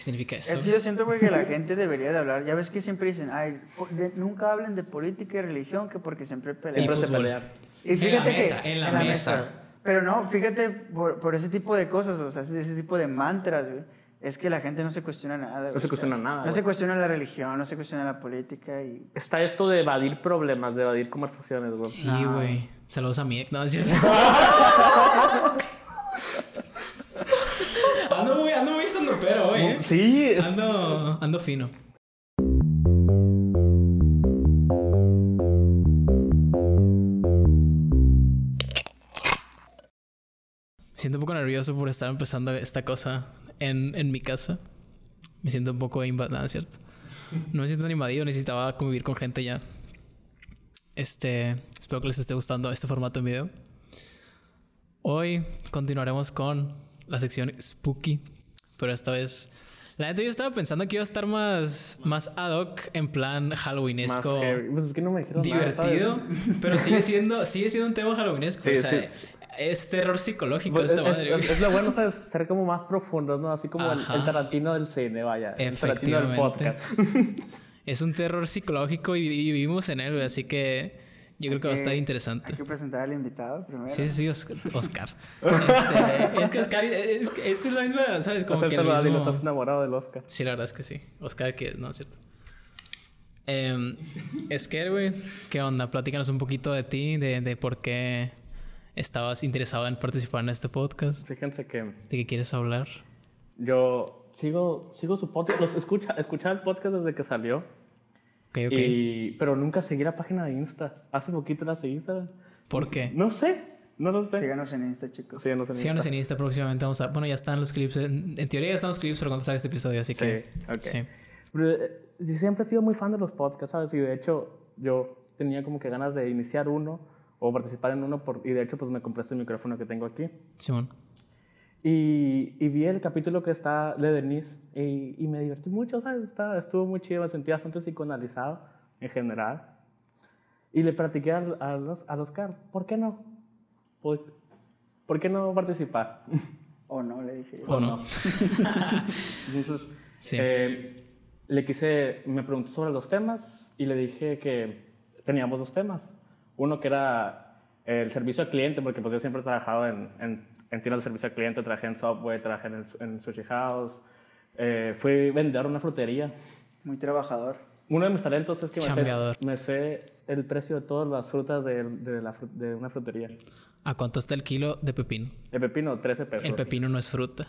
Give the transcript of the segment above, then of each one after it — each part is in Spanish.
¿Qué significa eso? Es que yo siento, güey, que la gente debería de hablar. Ya ves que siempre dicen, ay, de- nunca hablen de política y religión, que porque siempre pelean. Siempre se pelean. Y En la fíjate mesa, que. en la mesa. Pero no, fíjate, por, por ese tipo de cosas, o sea, ese tipo de mantras, güey, es que la gente no se cuestiona nada. güey. se cuestiona nada, No güey. se cuestiona la religión, no se cuestiona la política y. Está esto de evadir problemas, de evadir conversaciones, güey. Sí, No. güey. Saludos a mi ex. No, es cierto. ando muy, ando muy pero, güey. eh. Sí, es- Ando, fino. Me siento un poco nervioso por estar empezando esta cosa en, en mi casa. Me siento un poco invadido, ¿cierto? No me siento tan invadido, necesitaba convivir con gente ya. Este, espero que les esté gustando este formato en video. Hoy continuaremos con la sección Spooky, pero esta vez la gente yo estaba pensando que iba a estar más más ad hoc en plan halloweenesco. Pues es que no me dijeron nada, divertido, ¿sabes? pero sigue siendo sigue siendo un tema halloweenesco, Sí, o sea, sí. es terror psicológico Pues esta es, madre. es- es lo bueno, ¿sabes? Ser como más profundo, ¿no? Así como el, Tarantino del cine, vaya. El Tarantino del podcast. Es un terror psicológico y, y vivimos en él, güey, así que yo creo que va a estar interesante. Hay que presentar al invitado primero. Sí, sí, Oscar. Oscar. Este, es que Oscar es, que- es que es la misma, ¿sabes? Como que el mismo... estás enamorado del Oscar. Sí, la verdad es que sí. Oscar, que no es cierto. Eh, Esker, güey, ¿qué onda? Platícanos un poquito de ti, de, de por qué estabas interesado en participar en este podcast, Fíjense que de qué quieres hablar. yo sigo, sigo su podcast. Los escucha, escuchaba el podcast desde que salió. Y, pero nunca seguí la página de Insta. Hace poquito la seguí, ¿sabes? ¿Por qué? No sé. No lo sé. Síganos en Insta, chicos. Síganos en Síganos Insta. en Insta próximamente. Vamos a... Bueno, ya están los clips. En, en teoría ya están los clips para cuando salga este episodio, así que... Sí, ok. Sí. Pero, eh, sí, siempre he sido muy fan de los podcasts, ¿sabes? Y de hecho, yo tenía como que ganas de iniciar uno o participar en uno. Por, y de hecho, pues me compré este micrófono que tengo aquí. Simón. Y, y vi el capítulo que está de Denise y, y me divertí mucho, ¿sabes? Está, estuvo muy chido, me sentí bastante psicoanalizado en general. Y le platiqué al, a los, al Oscar, ¿por qué no? ¿Por, por qué no participar? O no, le dije. ¿O no? Entonces, Sí. eh, le quise, me preguntó sobre los temas y le dije que teníamos dos temas. Uno que era el servicio al cliente, porque pues yo siempre he trabajado en, en, en tiendas de servicio al cliente, trabajé en Subway, trabajé en, el, en Sushi House, eh, fui vendedor en una frutería. Muy trabajador. Uno de mis talentos es que me sé, me sé el precio de todas las frutas de, de, la, fru- de una frutería. ¿A cuánto está el kilo de pepino? El pepino, 13 pesos. El pepino no es fruta.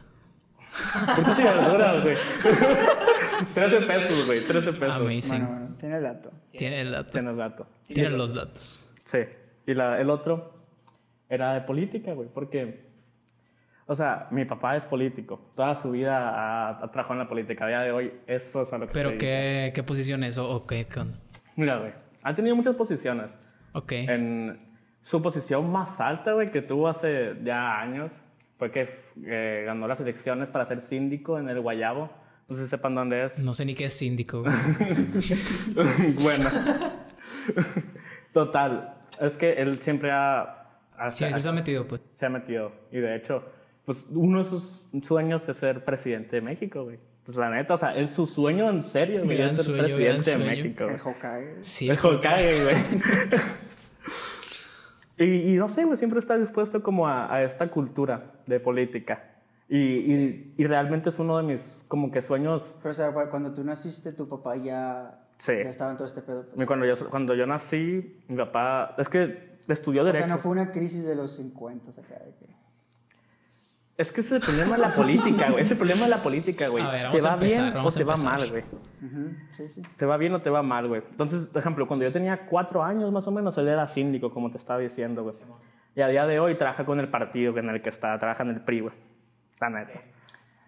Frutas y verduras, güey. 13 pesos, güey, 13 pesos. Amazing. Bueno, bueno, tiene el dato. Tiene el dato. Tienes dato. Tienen los datos. Sí. Y la, el otro era de política, güey, porque, o sea, mi papá es político. Toda su vida ha, ha trabajado en la política. A día de hoy, eso es a lo que ¿Pero qué, qué posición es? ¿O, o qué? qué onda? Mira, güey, ha tenido muchas posiciones. Ok. En su posición más alta, güey, que tuvo hace ya años, fue que eh, ganó las elecciones para ser síndico en el Guayabo. No sé si sepan dónde es. No sé ni qué es síndico. güey. bueno. Total. Es que él siempre ha... ha- Sí, se ha metido, pues. se ha metido. Y de hecho, pues uno de sus sueños es ser presidente de México, güey. Pues la neta, o sea, es su sueño en serio, güey, Gran es ser sueño, gran presidente de. México. El. Hokage. Sí. el Hokage, güey. y, y no sé, güey, siempre está dispuesto como a, a esta cultura de política. Y, y, y realmente es uno de mis como que sueños Pero, o sea, cu- cuando tú naciste, tu papá ya, Sí. ya estaba en todo este pedo. pues. Y Cuando yo, cuando yo nací, mi papá, es que estudió O derecho. sea, no fue una crisis de los 50 acá. de que- Es que ese es el problema de la política, güey. Ese es el problema de la política, güey. ¿Te va empezar, bien o te va mal, güey? Ujú, Sí, sí. ¿Te va bien o te va mal, güey? Entonces, por ejemplo, cuando yo tenía cuatro años más o menos, él era síndico, como te estaba diciendo, güey. Y a día de hoy trabaja con el partido en el que está, trabaja en el PRI, güey. La neta.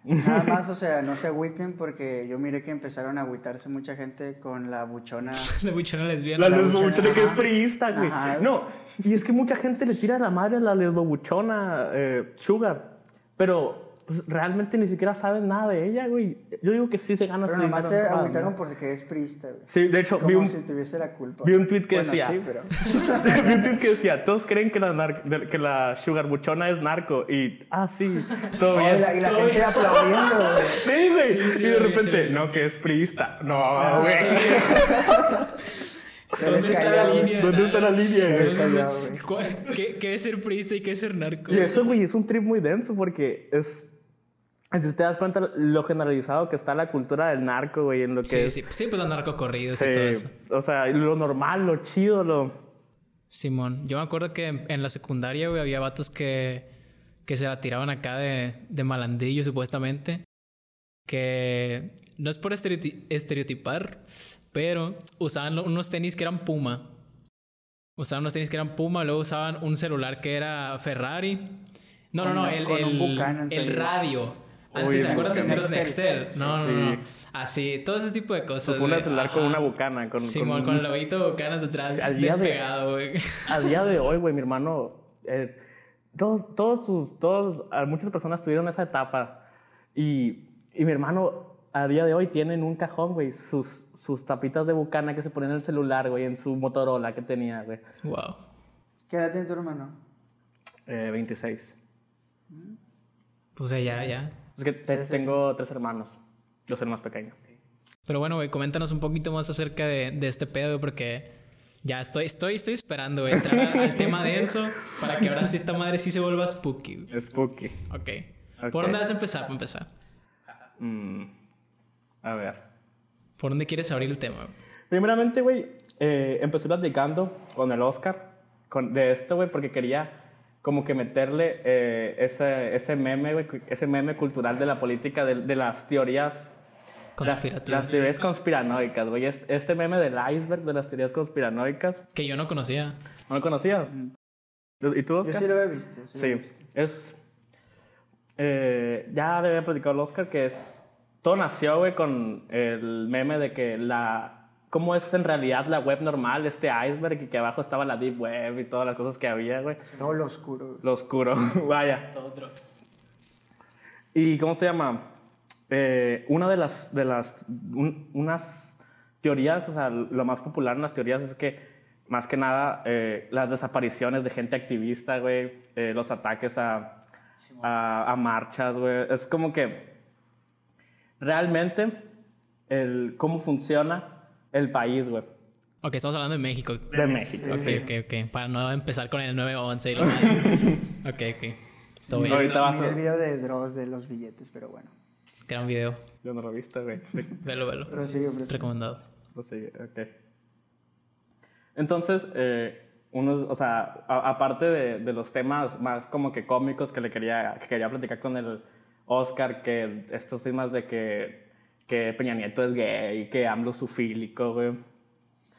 Nada más, o sea, no se agüiten porque yo miré que empezaron a agüitarse mucha gente con la buchona. La buchona lesbiana. La La lesbobuchona buchona, que es priista, güey. Ajá. No, y es que mucha gente le tira la madre a la lesbobuchona eh, Sugar, pero pues, realmente ni siquiera saben nada de ella, güey. Yo digo que sí se gana Pero su nomás se dinero. Ah, agüitaron ¿no? porque es priista, güey. Sí, de hecho, Como vi un, si tuviese la culpa. vi un tweet que Bueno, decía... Sí, pero. Vi un tweet que decía, todos creen que la, que la Sugar Buchona es narco y, ah, sí, todo Oh, y bien. la, y la todo gente bien. aplaudiendo, güey. Sí, güey. y de repente, no, que es priista. No, güey. Se les ¿Dónde está la línea? ¿Dónde está la línea? Se les. ¿Cuál- ¿Qué, ¿Qué es ser priista y qué es ser narco? Y eso, güey, es un trip muy denso porque es. Si te das cuenta lo generalizado que está la cultura del narco, güey, en lo que Sí, es. sí, sí, pues los narcocorridos y Sí, todo eso. o sea, lo normal, lo chido, lo. Simón, yo me acuerdo que en, en la secundaria, güey, había vatos que, que se la tiraban acá de, de malandrillo, supuestamente. Que no es por estereoti- estereotipar, pero usaban unos tenis que eran Puma. Usaban unos tenis que eran Puma, luego usaban un celular que era Ferrari. No, no, no, Con- el, el, el radio. Antes, ¿se acuerdan de los Nextel? No, no, Sí. no. Así, todo ese tipo de cosas. Güey. celular con una bucana. Con, Simón, con- con el loguito de canas atrás, Al día de- despegado, güey. A día de hoy, güey, mi hermano. eh, todos, todos, sus, todos, muchas personas tuvieron esa etapa. Y, y mi hermano, a día de hoy, tiene en un cajón, güey, sus, sus tapitas de bucana que se ponían en el celular, güey, en su Motorola que tenía, güey. Wow. ¿Qué edad tiene tu hermano? Eh, 26. Pues ya, ya. Es que te- tengo tres hermanos. Yo soy el más pequeño. Pero bueno, güey, coméntanos un poquito más acerca de, de este pedo, porque ya estoy, estoy, estoy esperando, güey, entrar al, al tema denso para que ahora sí esta madre sí se vuelva spooky. Spooky. Ok. Ok. ¿Por dónde vas a empezar? Para empezar. Mm, a ver. ¿Por dónde quieres abrir el tema? Primeramente, güey, eh, empecé platicando con el Oscar con, de esto, güey, porque quería como que meterle eh, ese, ese meme, ese meme cultural de la política, de, de las teorías... Las, Conspirativas. las teorías conspiranoicas, güey. Es- Este meme del iceberg de las teorías conspiranoicas. Que yo no conocía. ¿No lo conocías? ¿Y tú, Yo Oscar? sí lo he visto. Sí, he visto. es. eh, ya le había platicado al Oscar que es. Todo nació, güey, con el meme de que la. ¿Cómo es en realidad la web normal, este iceberg, y que abajo estaba la deep web y todas las cosas que había, güey? Todo lo oscuro. güey. Lo oscuro, vaya. ¿Y cómo se llama? Eh, una de las, de las, un- unas teorías, o sea, lo más popular en las teorías es que, más que nada, eh, las desapariciones de gente activista, güey, eh, los ataques a, a, a marchas, güey, es como que realmente el, cómo funciona el país, güey, Ok, estamos hablando de México. de México. Ok, ok, ok. Para no empezar con el 911 y lo. Ok, ok. Todo bien. Ahorita vas a... el video de Dross de los billetes, pero bueno. Gran video. Yo no lo he visto, güey. Velo, velo. Pero sigue, pero- Recomendado. Pues sí, ok. Entonces, eh, unos, o sea, a- aparte de, de los temas más como que cómicos que le quería, que quería platicar con el Oscar, que estos temas de que, que Peña Nieto es gay, que AMLO es sufílico, güey.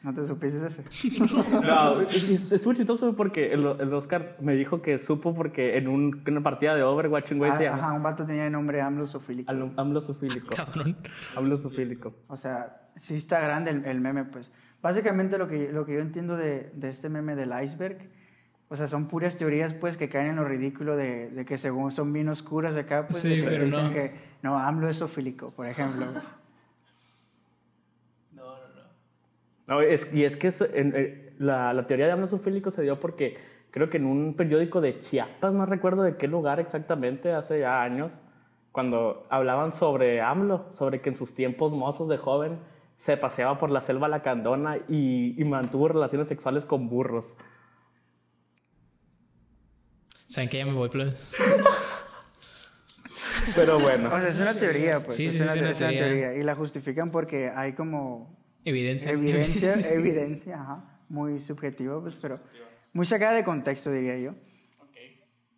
¿No te supiste ese? No, es- es- estuvo chistoso porque el, el Oscar me dijo que supo porque en, un, en una partida de Overwatch un güey se Ah, llama Ajá, un vato tenía el nombre AMLO sofílico. Al- AMLO sufílico. Cabrón. AMLO sufílico. O sea, sí está grande el, el meme, pues. Básicamente lo que, lo que yo entiendo de, de este meme del iceberg, o sea, son puras teorías, pues, que caen en lo ridículo de, de que según son bien oscuras acá, pues, Sí, de que pero dicen no. que, no, AMLO es sofílico, por ejemplo. No, es, y es que es- en- eh, la, la teoría de AMLO sufílico se dio porque creo que en un periódico de Chiapas, no recuerdo de qué lugar exactamente, hace ya años, cuando hablaban sobre AMLO, sobre que en sus tiempos mozos de joven se paseaba por la selva lacandona y, y mantuvo relaciones sexuales con burros. ¿Saben que ya me voy, pues? Pero bueno, O sea, es una teoría, pues. Sí, es, sí, una, es una teoría. teoría. Y la justifican porque hay como Evidencia. evidencia, evidencia, ajá, muy subjetiva, pues, pero muy sacada de contexto, diría yo.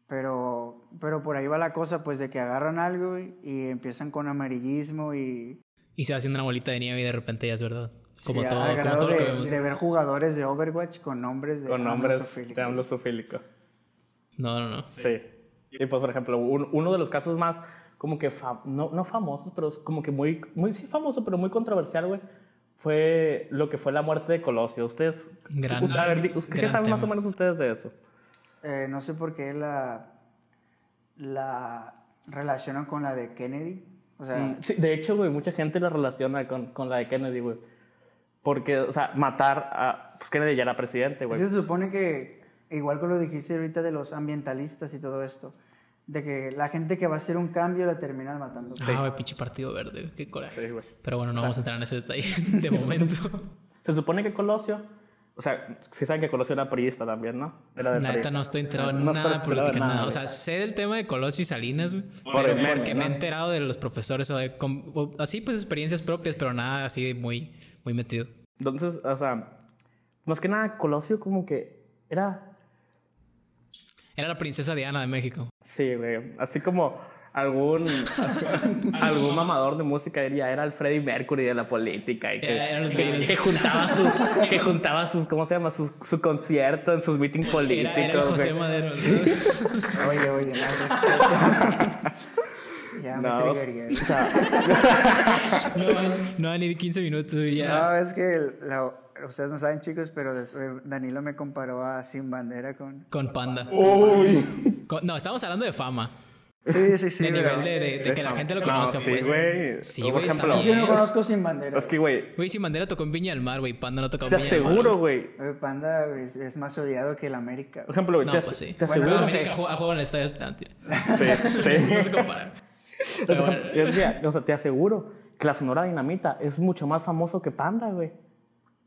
Pero, pero por ahí va la cosa, pues, de que agarran algo y, y empiezan con amarillismo y... Y se va haciendo una bolita de nieve y de repente ya es verdad. Como sí, todo, como todo lo que de, vemos. de ver jugadores de Overwatch con nombres de con AMLO nombres de. No, no, no. Sí. Y pues, por ejemplo, un- uno de los casos más, como que, no, no famosos, pero como que muy, muy, sí famoso, pero muy controversial, güey, fue lo que fue la muerte de Colosio. Ustedes, Gran- a ver, di- ¿qué gran saben más o menos ustedes de eso? Eh, no sé por qué la, la relacionan con la de Kennedy. O sea, Mm, sí, de hecho, güey, mucha gente la relaciona con, con la de Kennedy, güey. Porque, o sea, matar a... Pues Kennedy ya era presidente, güey. se supone que, igual que lo dijiste ahorita de los ambientalistas y todo esto, de que la gente que va a hacer un cambio la terminan matando. Ah, güey, pinche partido verde, qué coraje. Sí, güey. Pero bueno, no vamos a entrar en ese detalle de momento. Se supone que Colosio, o sea, si saben que Colosio era priista también, ¿no? Era de La neta no estoy enterado en No nada política, nada, nada. O sea, sé del tema de Colosio y Salinas, güey. Por Pero meme, porque me he ¿no? enterado de los profesores o de... o así, pues, experiencias propias, pero nada así de muy, muy metido. Entonces, o sea, más que nada, Colosio como que era Era la princesa Diana de México. Sí, güey. Así como algún algún mamador de música diría era el Freddie Mercury de la política y que, Era- eran los que- que juntaba sus que juntaba sus ¿cómo se llama? su, su concierto en sus meetings políticos. Era, era el José. Madero. ¿no? Oye, oye, no, Ya me No, o sea, No, no, ni 15 minutos ya. No, es que la- ustedes no saben, chicos, pero después Danilo me comparó a Sin Bandera con. Con Panda. uy. Con- no, estamos hablando de fama. Sí, sí, sí. de nivel de, de- de que la gente lo No, conozca, sí, pues. güey. Sí, güey, ejemplo, Yo no conozco Sin Bandera. Es que, güey, Güey, si Bandera tocó en Viña del Mar, güey. Panda no tocó en te Viña del Mar. aseguro, güey. Panda es, es más odiado que el América. Por ejemplo, güey, No, te, pues sí. te Bueno, aseguro. No sé. América juega, juega en el estadio. Mentira. Sí, sí. No se compara. Pero bueno. Es que, o sea, te aseguro que la Sonora Dinamita es mucho más famoso que Panda, güey.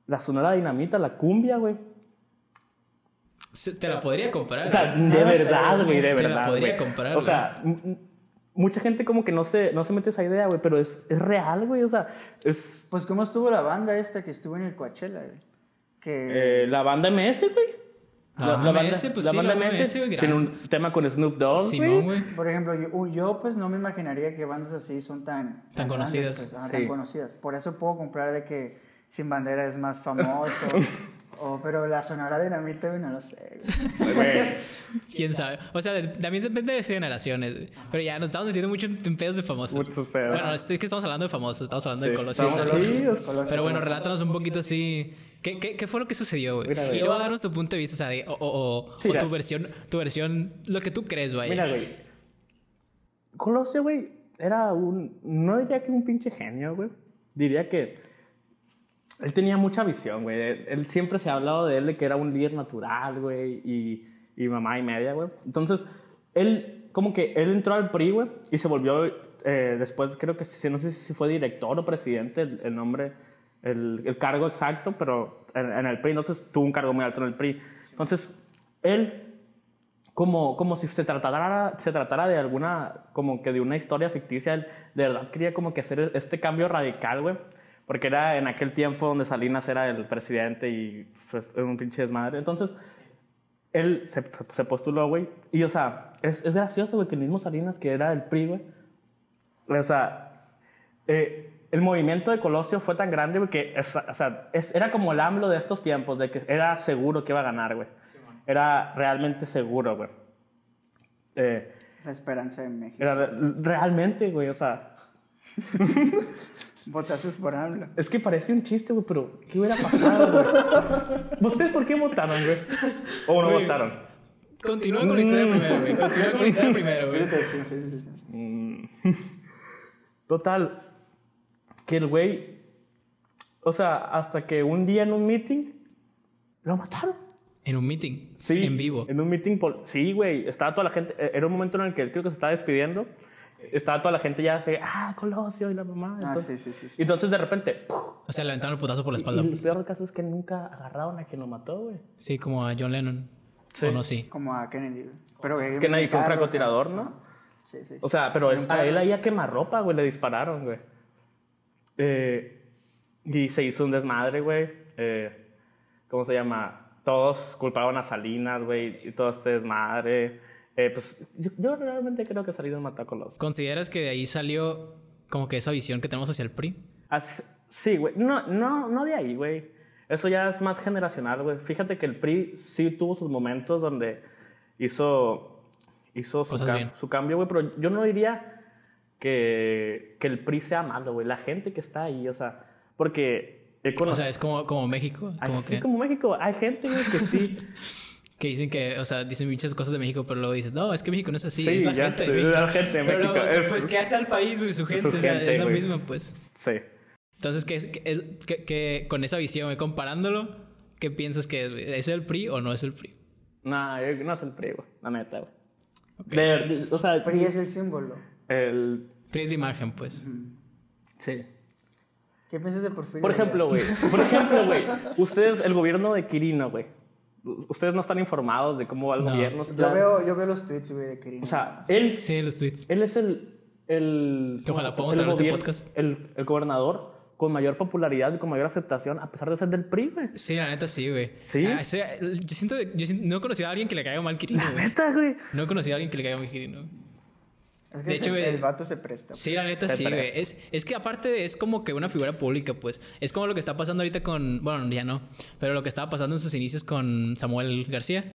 La Sonora Dinamita, la cumbia, güey. Te la podría comprar. O sea, güey. de no sé, verdad, güey, de te la verdad. podría güey. comprar, O sea, mucha gente como que no se, no se mete esa idea, güey, pero es, es real, güey. O sea, es Pues, ¿cómo estuvo la banda esta que estuvo en el Coachella? güey? Que. eh, la banda MS, güey. La banda MS, pues sí, la banda MS, güey, tiene un tema con Snoop Dogg, Simón, güey. Por ejemplo, yo, yo, pues no me imaginaría que bandas así son tan... Tan conocidas. grandes, pues, ah, Sí. Tan conocidas. Por eso puedo comprar de que Sin Bandera es más famoso. o, pero la Sonora Dinamita, no lo sé. Quién sabe. O sea, de- también depende de generaciones, güey. Pero ya nos estamos metiendo mucho en, pedos de famosos. Muchos pedos. Bueno, es que estamos hablando de famosos, estamos hablando de Colosio. Pero bueno, relátanos un poquito así. ¿Qué, qué, qué fue lo que sucedió, güey? Mira, güey. Y luego darnos tu punto de vista, o sea, de- o, o, o- Sí, o ya. tu versión, tu versión, lo que tú crees, vaya. Mira, güey. Colosio, güey, era un. No diría que un pinche genio, güey. Diría que. Él tenía mucha visión, güey. Él, él siempre se ha hablado de él de que era un líder natural, güey. Y, y mamá y media, güey. Entonces, él, como que él entró al PRI, güey. Y se volvió. eh, después, creo que no sé si fue director o presidente, el, el nombre. El, el cargo exacto, pero en, en el PRI. Entonces, tuvo un cargo muy alto en el PRI. Entonces, él como, como si se tratara, se tratara de alguna, como que de una historia ficticia. Él de verdad quería como que hacer este cambio radical, güey. Porque era en aquel tiempo donde Salinas era el presidente y fue un pinche desmadre. Entonces, él se, se postuló, güey. Y, o sea, es, es gracioso, güey, que el mismo Salinas, que era el PRI, güey. O sea, eh, el movimiento de Colosio fue tan grande, güey, que es- o sea, es- era como el AMLO de estos tiempos, de que era seguro que iba a ganar, güey. Era realmente seguro, güey. Eh, La esperanza de México. era re- realmente, güey, o sea, Votaste por AMLO. es que parece un chiste, güey, pero ¿qué hubiera pasado, güey? ¿Ustedes por qué votaron, güey? ¿O no votaron? Continúa con la historia primero, güey. Continúa con la historia primero, güey. Sí, sí, sí, sí. Total, que el güey, o sea, hasta que un día en un meeting lo mataron. En un meeting. Sí, En vivo. En un meeting. Sí, güey. Estaba toda la gente. eh, Era un momento en el que él creo que se estaba despidiendo. Estaba toda la gente ya que, ah, Colosio y la mamá. Ah, Entonces, sí, sí, sí. sí. y entonces de repente, ¡puf! O sea, le aventaron el putazo por la y espalda. el peor caso es que nunca agarraron a quien lo mató, güey. Sí, como a John Lennon. O no, sí. Como a Kennedy. Pero Que nadie fue un francotirador, ¿no? Sí, sí. O sea, pero es- a él ahí a quemarropa, güey, le dispararon, güey. Eh, y se hizo un desmadre, güey. Eh, ¿Cómo se llama? Todos culpaban a Salinas, güey, y todo este desmadre. Eh, pues yo, yo realmente creo que Salinas mató a Colosio. ¿Consideras que de ahí salió como que esa visión que tenemos hacia el PRI? As- sí, güey. No, no, no de ahí, güey. Eso ya es más generacional, güey. Fíjate que el PRI sí tuvo sus momentos donde hizo, hizo su, cam- su cambio, güey. Pero yo no diría que, que el PRI sea malo, güey. La gente que está ahí, o sea, porque he O sea, es como, como México. Como así que, como México, hay gente, güey, que sí. que dicen que, o sea, dicen muchas cosas de México, pero luego dicen, no, es que México no es así, Sí, es la ya gente de es la gente de Pero México, luego, es- pues, ¿qué hace al país, güey? Su gente, su o sea, gente, es lo güey. mismo, pues. sí. Entonces, ¿qué es, qué- el- qué- qué- con esa visión, güey, comparándolo, ¿qué piensas que es? güey? ¿Es el PRI o no es el PRI? No, yo- no es el PRI, güey. La neta, güey. De- de- o sea, PRI es el símbolo. el... Pero es la imagen, pues. Sí. ¿Qué piensas de Porfirio? Por ejemplo, güey. Por ejemplo, güey. Ustedes, el gobierno de Quirino, güey. Ustedes no están informados de cómo va el No. gobierno. Yo veo, yo veo los tweets, güey, de Quirino. O sea, él, Sí, los tweets. él es el... el Que ojalá podamos traer este podcast. El, el gobernador con mayor popularidad y con mayor aceptación, a pesar de ser del PRI, güey. Sí, la neta sí, güey. ¿Sí? Ah, ese- yo siento, yo siento- no he conocido a alguien que le caiga mal Kirino, güey. Neta, güey. No he conocido a alguien que le caiga mal Kirino. Es que de hecho, el vato se presta. Sí, la neta Se sí, güey. Es, es que aparte es como que una figura pública, pues. Es como lo que está pasando ahorita con. Bueno, ya no. Pero lo que estaba pasando en sus inicios con Samuel García.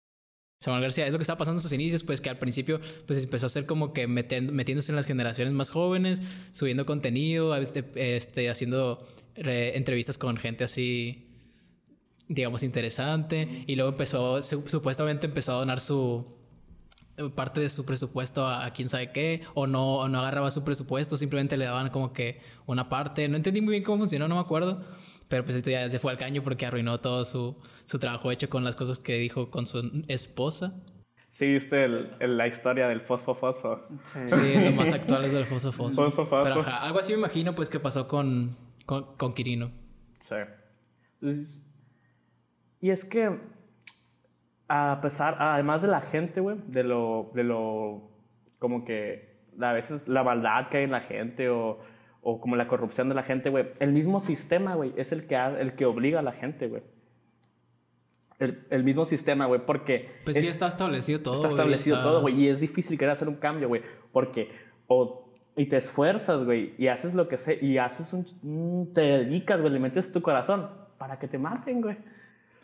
Samuel García, es lo que estaba pasando en sus inicios, pues que al principio pues empezó a ser como que meten- metiéndose en las generaciones más jóvenes, subiendo contenido, este, este, haciendo re- entrevistas con gente así, digamos, interesante. Y luego empezó, su- supuestamente empezó a donar su, parte de su presupuesto a, a quién sabe qué, o no, o no agarraba su presupuesto, simplemente le daban como que una parte. No entendí muy bien cómo funcionó, no me acuerdo. Pero pues esto ya se fue al caño porque arruinó todo su, su trabajo hecho con las cosas que dijo con su esposa. Sí, viste el, el- la historia del fosfo fosfo. Sí. Sí, lo más actual es del Foso Foso. Foso Foso. Pero ajá, algo así me imagino pues que pasó con, con, con Quirino. Sí. Y es que, a pesar, además de la gente, güey, de lo, de lo, como que a veces la maldad que hay en la gente o, o como la corrupción de la gente, güey, el mismo sistema, güey, es el que, ha- el que obliga a la gente, güey. El, el mismo sistema, güey, porque... Pues es- sí, está establecido todo. Está establecido está- todo, güey. Y es difícil querer hacer un cambio, güey. Porque o y te esfuerzas, güey, y haces lo que sé, y haces un, un- te dedicas, güey, le metes tu corazón para que te maten, güey.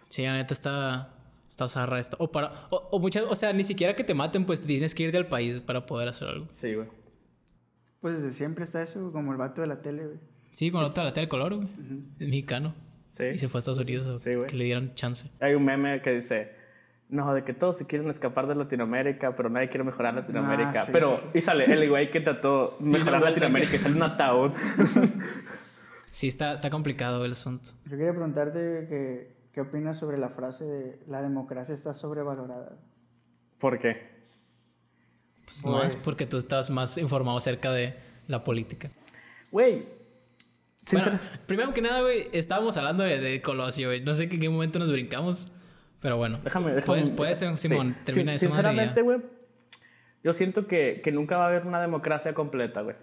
Sí, la neta está. Está zarra esto. O para. O, o muchas. O sea, ni siquiera que te maten, pues tienes que ir del país para poder hacer algo. Sí, güey. Pues desde siempre está eso, como el vato de la tele, güey. Sí, con la otra la tele color, güey. Es mexicano. Sí. Y se fue a Estados Unidos a Sí, güey. que le dieran chance. Hay un meme que dice, no, de que todos se quieren escapar de Latinoamérica, pero nadie quiere mejorar Latinoamérica. Ah, sí, pero, sí, y sale el güey que trató mejorar Latinoamérica y sale un ataúd. Sí, está, está complicado el asunto. Yo quería preguntarte que, qué opinas sobre la frase de la democracia está sobrevalorada. ¿Por qué? Pues no es Pues- porque tú estás más informado acerca de la política. Güey. Bueno, primero que nada, güey, estábamos hablando de, de Colosio, güey. No sé en qué momento nos brincamos. Pero bueno. Déjame, déjame. Puedes, puedes sí. Simón, termina Sin- ya. Sinceramente, güey, yo siento que, que nunca va a haber una democracia completa, güey.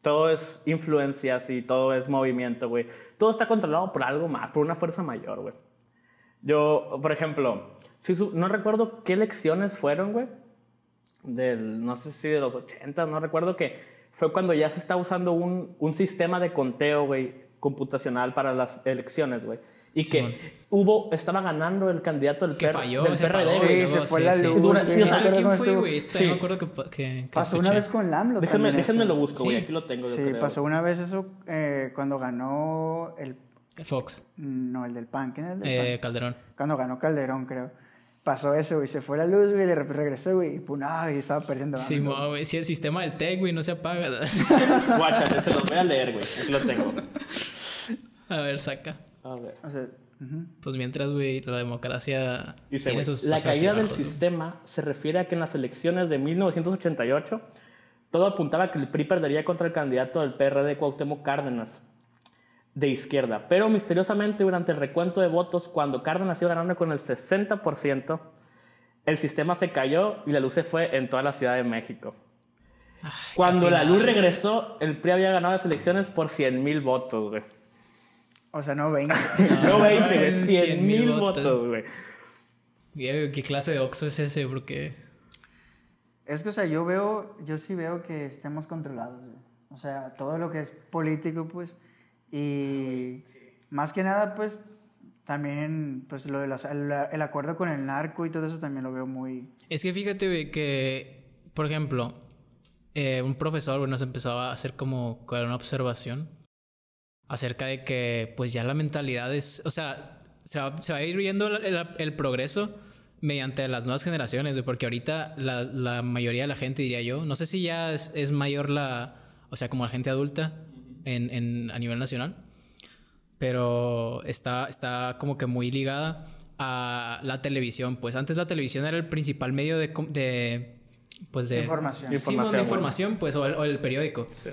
Todo es influencias y todo es movimiento, güey. Todo está controlado por algo más, por una fuerza mayor, güey. Yo, por ejemplo, si su- no recuerdo qué elecciones fueron, güey. Del, no sé si de los 80, no recuerdo que fue cuando ya se está usando un, un sistema de conteo, güey, computacional para las elecciones, güey. Y Simón. que hubo, estaba ganando el candidato del, Que falló, del se PRD, y Sí, luego- se fue la luz, Dura- ¿Quién cómo fue, güey? Este, Sí. no me acuerdo que, que- que Pasó una escuché. vez con LAMLO Déjenme, déjenme lo busco, güey. Sí. Aquí lo tengo. yo Sí, creo. pasó una vez eso eh, cuando ganó el... El Fox. No, el del PAN. ¿Quién era el del Eh, PAN? Calderón. Cuando ganó Calderón, creo. Pasó eso, güey. Se fue la luz, güey. De repente regresó, güey. Y pum, ah, y estaba perdiendo. Sí, güey. Si el sistema del TEC, güey, no se apaga. Guacha, se los voy a leer, güey. Aquí lo tengo. a ver, saca. A ver. O sea, ujú. Pues mientras, güey, la democracia Dice, tiene sus la sus caída del sistema se refiere a que en las elecciones de 1988 todo apuntaba a que el PRI perdería contra el candidato del PRD Cuauhtémoc Cárdenas de izquierda, pero misteriosamente durante el recuento de votos cuando Cárdenas iba ganando con el 60%, el sistema se cayó y la luz se fue en toda la Ciudad de México. Cuando casi la luz regresó, el PRI había ganado las elecciones por 100 mil votos, güey. o sea, no 20. No 20, güey, 100,000 100 mil votos. güey. Güey, ¿Qué clase de Oxxo es ese? Porque... es que, o sea, yo veo, yo sí veo que estemos controlados, güey. O sea, todo lo que es político, pues. Y más que nada, pues, también, pues, lo de los- el, el acuerdo con el narco y todo eso también lo veo muy... Es que fíjate, que, por ejemplo, eh, un profesor, nos empezó a hacer como una observación acerca de que, pues ya la mentalidad es, o sea, se va, se va a ir viendo el, el- el progreso mediante las nuevas generaciones, porque ahorita la, la mayoría de la gente, diría yo, no sé si ya es, es mayor la, o sea, como la gente adulta en, en- a nivel nacional, pero está, está como que muy ligada a la televisión. Pues antes la televisión era el principal medio de, de, pues de Información. Sí, Información, de información, pues, o el, o el periódico. Sí.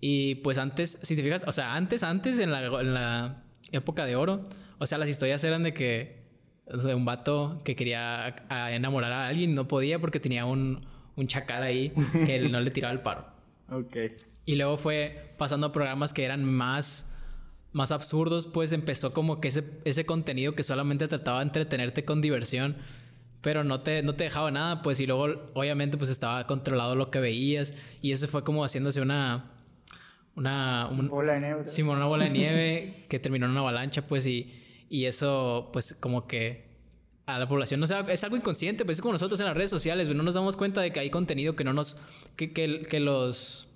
Y pues antes, si te fijas, o sea, antes, antes, en la, en la época de oro, o sea, las historias eran de que o sea, un vato que quería a- enamorar a alguien no podía porque tenía un, un chacal ahí que él no le tiraba el paro. Ok. Y luego fue pasando a programas que eran más, más absurdos, pues empezó como que ese, ese contenido que solamente trataba de entretenerte con diversión, pero no te, no te dejaba nada, pues y luego obviamente pues estaba controlado lo que veías y eso fue como haciéndose una... Una, un- Bola de nieve. Sí, una bola de nieve que terminó en una avalancha, pues, y, y eso, pues, como que a la población no se da- es algo inconsciente, pues es como nosotros en las redes sociales, güey, no nos damos cuenta de que hay contenido que no nos, que, que, que los,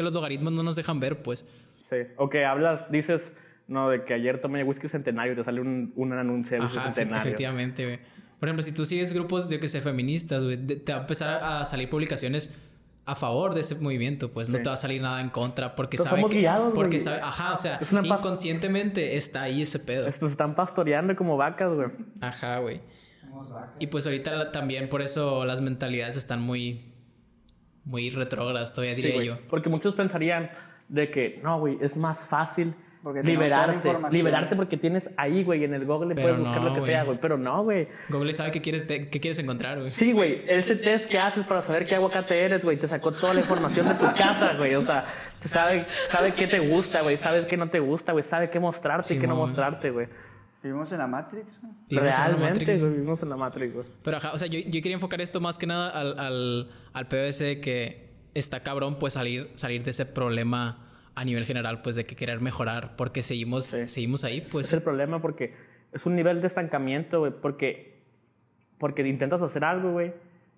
que los logaritmos no nos dejan ver, pues. Sí. O que hablas, dices, no, de que ayer tomé whisky centenario y te sale un, un anuncio de whisky Ajá, centenario. efectivamente, güey. Por ejemplo, si tú sigues grupos, yo que sé, feministas, güey, te va a empezar a salir publicaciones a favor de ese movimiento, pues no Sí. te va a salir nada en contra porque Entonces, sabe somos que, guiados, porque güey. sabe, ajá, o sea, Es inconscientemente está ahí ese pedo. Estos están pastoreando como vacas, güey. Ajá, güey. Y pues ahorita la- también por eso las mentalidades están muy muy retrógradas todavía diría yo. Porque muchos pensarían de que, no, güey, es más fácil Porque liberarte. Liberarte porque tienes ahí, güey, en el Google Pero puedes buscar no, lo que sea, güey. Pero no, güey. Google sabe qué quieres qué quieres encontrar, güey. Sí, güey, ese test que haces para saber qué aguacate eres, güey, te sacó toda la información de tu casa, güey. O sea, sabe, sabe qué te gusta, güey, sabe qué no te gusta, güey, sabe qué mostrarte y qué no mostrarte, güey. Vivimos en la Matrix. Realmente, güey, vivimos en la Matrix, güey. Pero ajá, o sea, yo, yo quería enfocar esto más que nada al, al, al POS de que está cabrón pues salir, salir de ese problema a nivel general, pues de que querer mejorar, porque seguimos, Sí. seguimos ahí, es pues. el problema porque es un nivel de estancamiento, güey, porque, porque intentas hacer algo, güey,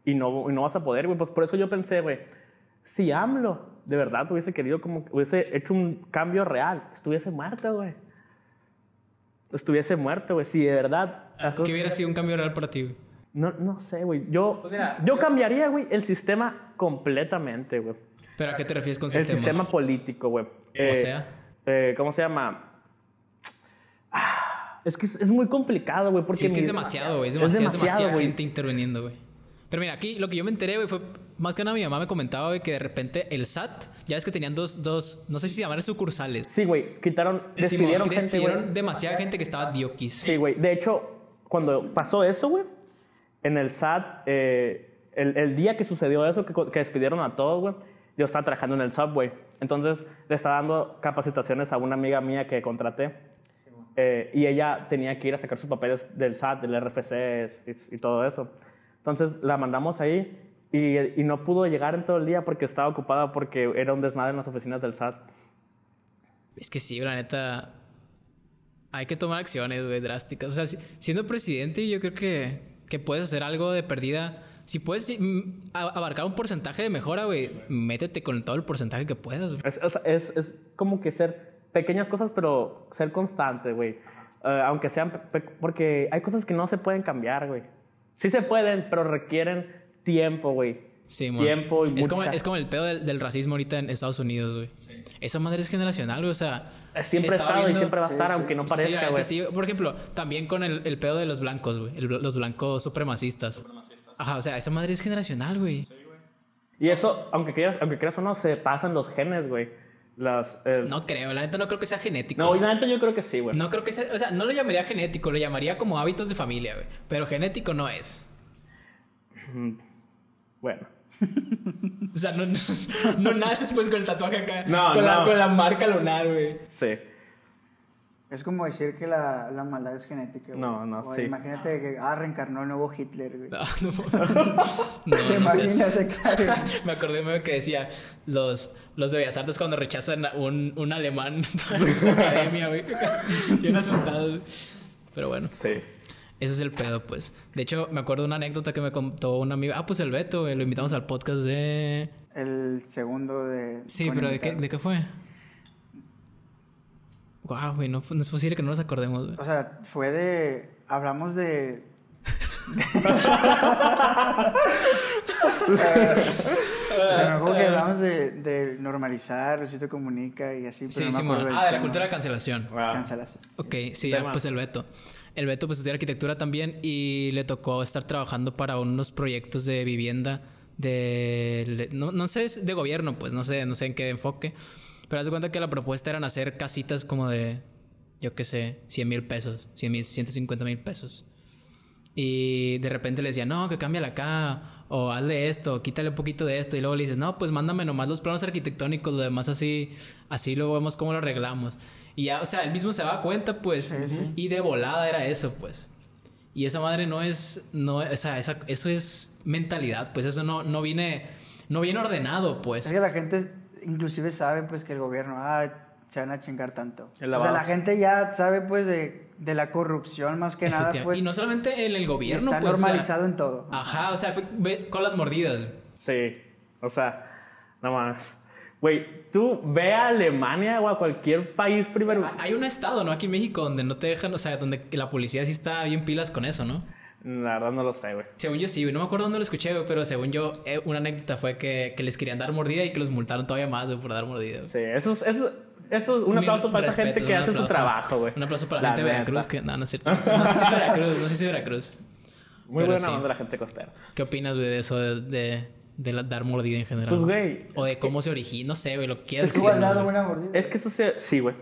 y no, y no vas a poder, güey. Pues por eso yo pensé, güey, si AMLO de verdad hubiese querido como, hubiese hecho un cambio real, estuviese muerto, güey. Estuviese muerto, güey. Si de verdad... ¿Qué hubiera sido un cambio real para ti? güey? No, no sé, güey. Yo, Pues mira, yo yo- cambiaría, güey, el sistema completamente, güey. ¿Pero a qué te refieres con El sistema? sistema político, güey. O sea. eh, ¿Cómo se llama? Ah, Es que es, es muy complicado, güey. Porque Sí, es que es demasiado, güey. Es Es demasiado, es demasiado, demasiada güey. gente interviniendo, güey. Pero mira, aquí lo que yo me enteré, güey, fue... Más que nada mi mamá me comentaba, güey, que de repente el SAT... Ya ves que tenían dos... dos no sé si llamar sucursales. Sí, güey. Quitaron, Simón, despidieron gente, despidieron güey. demasiada gente que estaba diokis. Sí, güey. De hecho, cuando pasó eso, güey, en el SAT, eh, el, el día que sucedió eso, que, que despidieron a todos, güey, yo estaba trabajando en el subway. Entonces, le estaba dando capacitaciones a una amiga mía que contraté. Eh, y ella tenía que ir a sacar sus papeles del SAT, del RFC y, y todo eso. Entonces, la mandamos ahí y, y no pudo llegar en todo el día porque estaba ocupada porque era un desmadre en las oficinas del SAT. Es que sí, la neta... Hay que tomar acciones, güey, drásticas. O sea, si- siendo presidente, yo creo que, que puedes hacer algo de perdida. Si puedes a- abarcar un porcentaje de mejora, güey, métete con todo el porcentaje que puedas. Es, es, es, como que ser pequeñas cosas, pero ser constante, güey. Eh, aunque sean... porque hay cosas que no se pueden cambiar, güey. Sí se pueden, pero requieren tiempo, güey. Sí, mon. tiempo y es como, es como el pedo del, del racismo ahorita en Estados Unidos, güey. Esa madre es generacional, güey. O sea, Siempre ha estaba estado y siempre va a Sí, estar, sí. aunque no Sí, parezca, güey. sí. Por ejemplo, también con el, el pedo de los blancos, güey. Los blancos supremacistas. Ajá, o sea, esa madre es generacional, güey. Y eso, aunque quieras, aunque quieras o no, se pasan los genes, güey. Las... eh, No creo, la neta no creo que sea genético. No, y la neta yo creo que sí, güey. No creo que sea, o sea, no lo llamaría genético, lo llamaría como hábitos de familia, güey. Pero genético no es. Bueno. O sea, no, no, no naces pues con el tatuaje acá. No, con, La, no. con la marca lunar, güey. Sí. Es como decir que la, la maldad es genética. güey. No, no, O sí. Imagínate que ah, reencarnó el nuevo Hitler, güey. No, no. No, ¿Te imaginas acá? Me acordé un meme que decía los, los de Bellas Artes cuando rechazan a un, un alemán para su academia, güey. Bien asustados. Pero bueno, Sí. Ese es el pedo, pues. De hecho, me acuerdo de una anécdota que me contó un amigo. Ah, pues el Beto, güey, lo invitamos al podcast de. El segundo de. Sí, pero ¿de qué, invitado. ¿de qué fue? Guau, güey, no, es posible que no nos acordemos, güey. O sea, fue de. Hablamos de. o sea, me acuerdo que hablamos de, de normalizar, Luisito Comunica y así, pero Sí, no me Simón. acuerdo del Ah, de la tema. cultura de cancelación. Wow. Cancelación. Ok, sí, Tema. pues el Beto. El Beto pues estudia arquitectura también y le tocó estar trabajando para unos proyectos de vivienda de no, no sé, de gobierno, pues no sé, no sé en qué enfoque. Pero haz cuenta que la propuesta era hacer casitas como de, yo qué sé, 100 mil pesos, 100 mil, 150 mil pesos. Y de repente le decía, no, que cámbiala acá, o hazle esto, quítale un poquito de esto. Y luego le dices, no, pues mándame nomás los planos arquitectónicos, lo demás así, así luego vemos cómo lo arreglamos. Y ya, o sea, él mismo se daba cuenta, pues, Sí, sí. y de volada era eso, pues. Y esa madre no es, no, o sea, esa- eso es mentalidad, pues eso no, no viene, no viene ordenado, Es pues. que la gente inclusive sabe pues que el gobierno, ah, se van a chingar tanto. O sea, la gente ya sabe pues de, de la corrupción más que nada, pues. y no solamente en el gobierno, está pues. o sea, normalizado en todo. Ajá, o sea, fue- ve con las mordidas. Sí, o sea, no más. Güey, tú ve a Alemania o a cualquier país primero. Hay un estado, ¿no? Aquí en México donde no te dejan, o sea, donde la policía sí está bien pilas con eso, ¿no? La verdad no lo sé, güey. Según yo sí, güey. No me acuerdo dónde lo escuché, güey, pero según yo, eh, una anécdota fue que, que les querían dar mordida y que los multaron todavía más, güey, por dar mordida. güey. Sí, eso es, eso, eso es un aplauso para esa respeto, gente que hace su trabajo, güey. Un aplauso para la, gente de. Veracruz, que no, no es cierto. No sé, no sé si es Veracruz, no sé si es Veracruz. Muy pero buena sí. onda la gente costera. ¿Qué opinas, güey, de eso de, de, de la- dar mordida en general? Pues, güey. O de cómo se origina, no sé, güey, lo que quieras Es que ¿Tú has dado una mordida? Es que eso se... Sí, güey.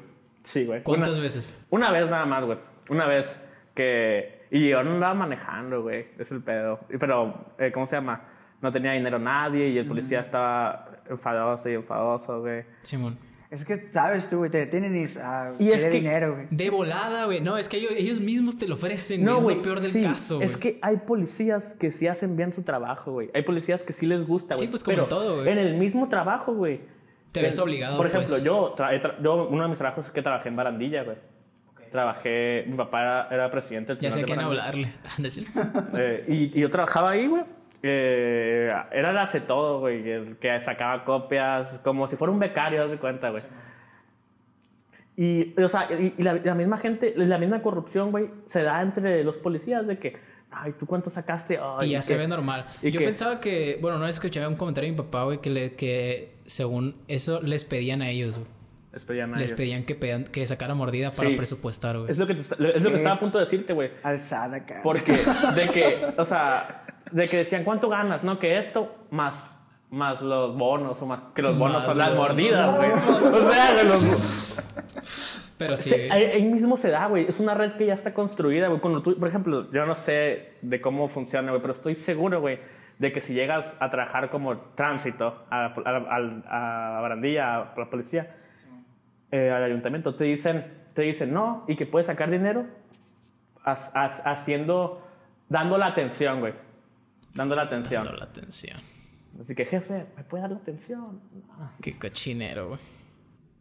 Sí, güey. ¿Cuántas Una- veces? Una vez nada más, güey. Una vez que... Y yo no andaba manejando, güey. Es el pedo. Pero, eh, ¿cómo se llama? No tenía dinero nadie y el policía estaba enfadoso y enfadoso, güey. Simón. Es que sabes tú, güey, te detienen y ah, Y es que- dinero, güey. De volada, güey. No, es que ellos, ellos mismos te lo ofrecen, güey. es lo peor del sí, caso, güey. Es que hay policías que sí hacen bien su trabajo, güey. Hay policías que sí les gusta, güey. Sí, pues, como Pero en todo, güey. En el mismo trabajo, güey. Te ves obligado, Por ejemplo, pues. yo, tra- he tra- yo, uno de mis trabajos es que trabajé en barandilla, güey. Trabajé, mi papá era, era presidente del Ya sé quién hablarle. ¿No? Eh, y, y yo trabajaba ahí, güey. Eh, era el hace todo, güey. El que sacaba copias, como si fuera un becario, haz de cuenta, güey. Y, o sea, y, y la, la misma gente, la misma corrupción, güey, se da entre los policías de que, ay, ¿tú cuánto sacaste? Ay, y ya se ve normal. y Yo que- pensaba que, bueno, no escuché un comentario de mi papá, güey, que, le, que según eso les pedían a ellos, güey. Les pedían a Les ellos. pedían que, pedan- que sacara mordida para Sí. presupuestar, güey. Es lo que, te está- es lo que ¿Qué? estaba a punto de decirte, güey. Alzada acá. Porque, de que, o sea, de que decían, ¿cuánto ganas? No, que esto más, más los bonos, o más, que los bonos Más son las mordidas, güey. O sea, güey, los, Pero sí, Se- ahí, ahí mismo se da, güey. Es una red que ya está construida, güey. Cuando tú, por ejemplo, yo no sé de cómo funciona, güey, pero estoy seguro, güey, de que si llegas a trabajar como tránsito a, a, a- a Barandilla, a la policía, eh, al ayuntamiento, te dicen, te dicen no y que puedes sacar dinero haciendo, dando la atención, güey. Dando la atención. dando la atención. Así que, jefe, ¿me puede dar la atención? No. Qué cochinero, güey.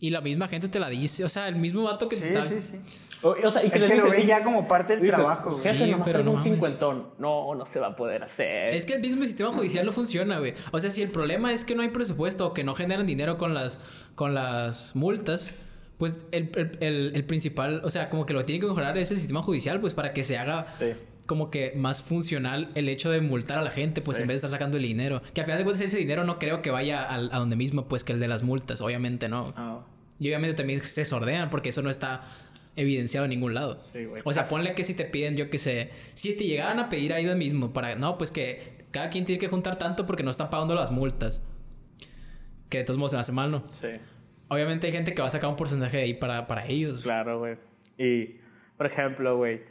Y la misma gente te la dice, o sea, el mismo vato que te Sí, está... sí, sí. O, o sea, y Es les que lo y- ya como parte del dices, trabajo, güey. Jefe, Sí, nomás pero no un mames. cincuentón. No, no se va a poder hacer. Es que el mismo sistema judicial no funciona, güey. O sea, si el problema es que no hay presupuesto o que no generan dinero con las, con las multas, pues el, el- el- el principal, o sea, como que lo que tiene que mejorar es el sistema judicial, pues para que se haga Sí. Como que más funcional el hecho de multar a la gente, pues Sí. en vez de estar sacando el dinero. Que al final de cuentas ese dinero no creo que vaya al- a, donde mismo, pues que el de las multas, obviamente no. Ah, Y obviamente también se sordean porque eso no está evidenciado en ningún lado. Sí, güey. O sea, ponle que si te piden, yo que sé, si te llegaran a pedir ahí mismo para, no, pues que cada quien tiene que juntar tanto porque no están pagando las multas. Que de todos modos se me hace mal, ¿no? sí, Obviamente hay gente que va a sacar un porcentaje de ahí para, para ellos. claro, güey. Y, por ejemplo, güey,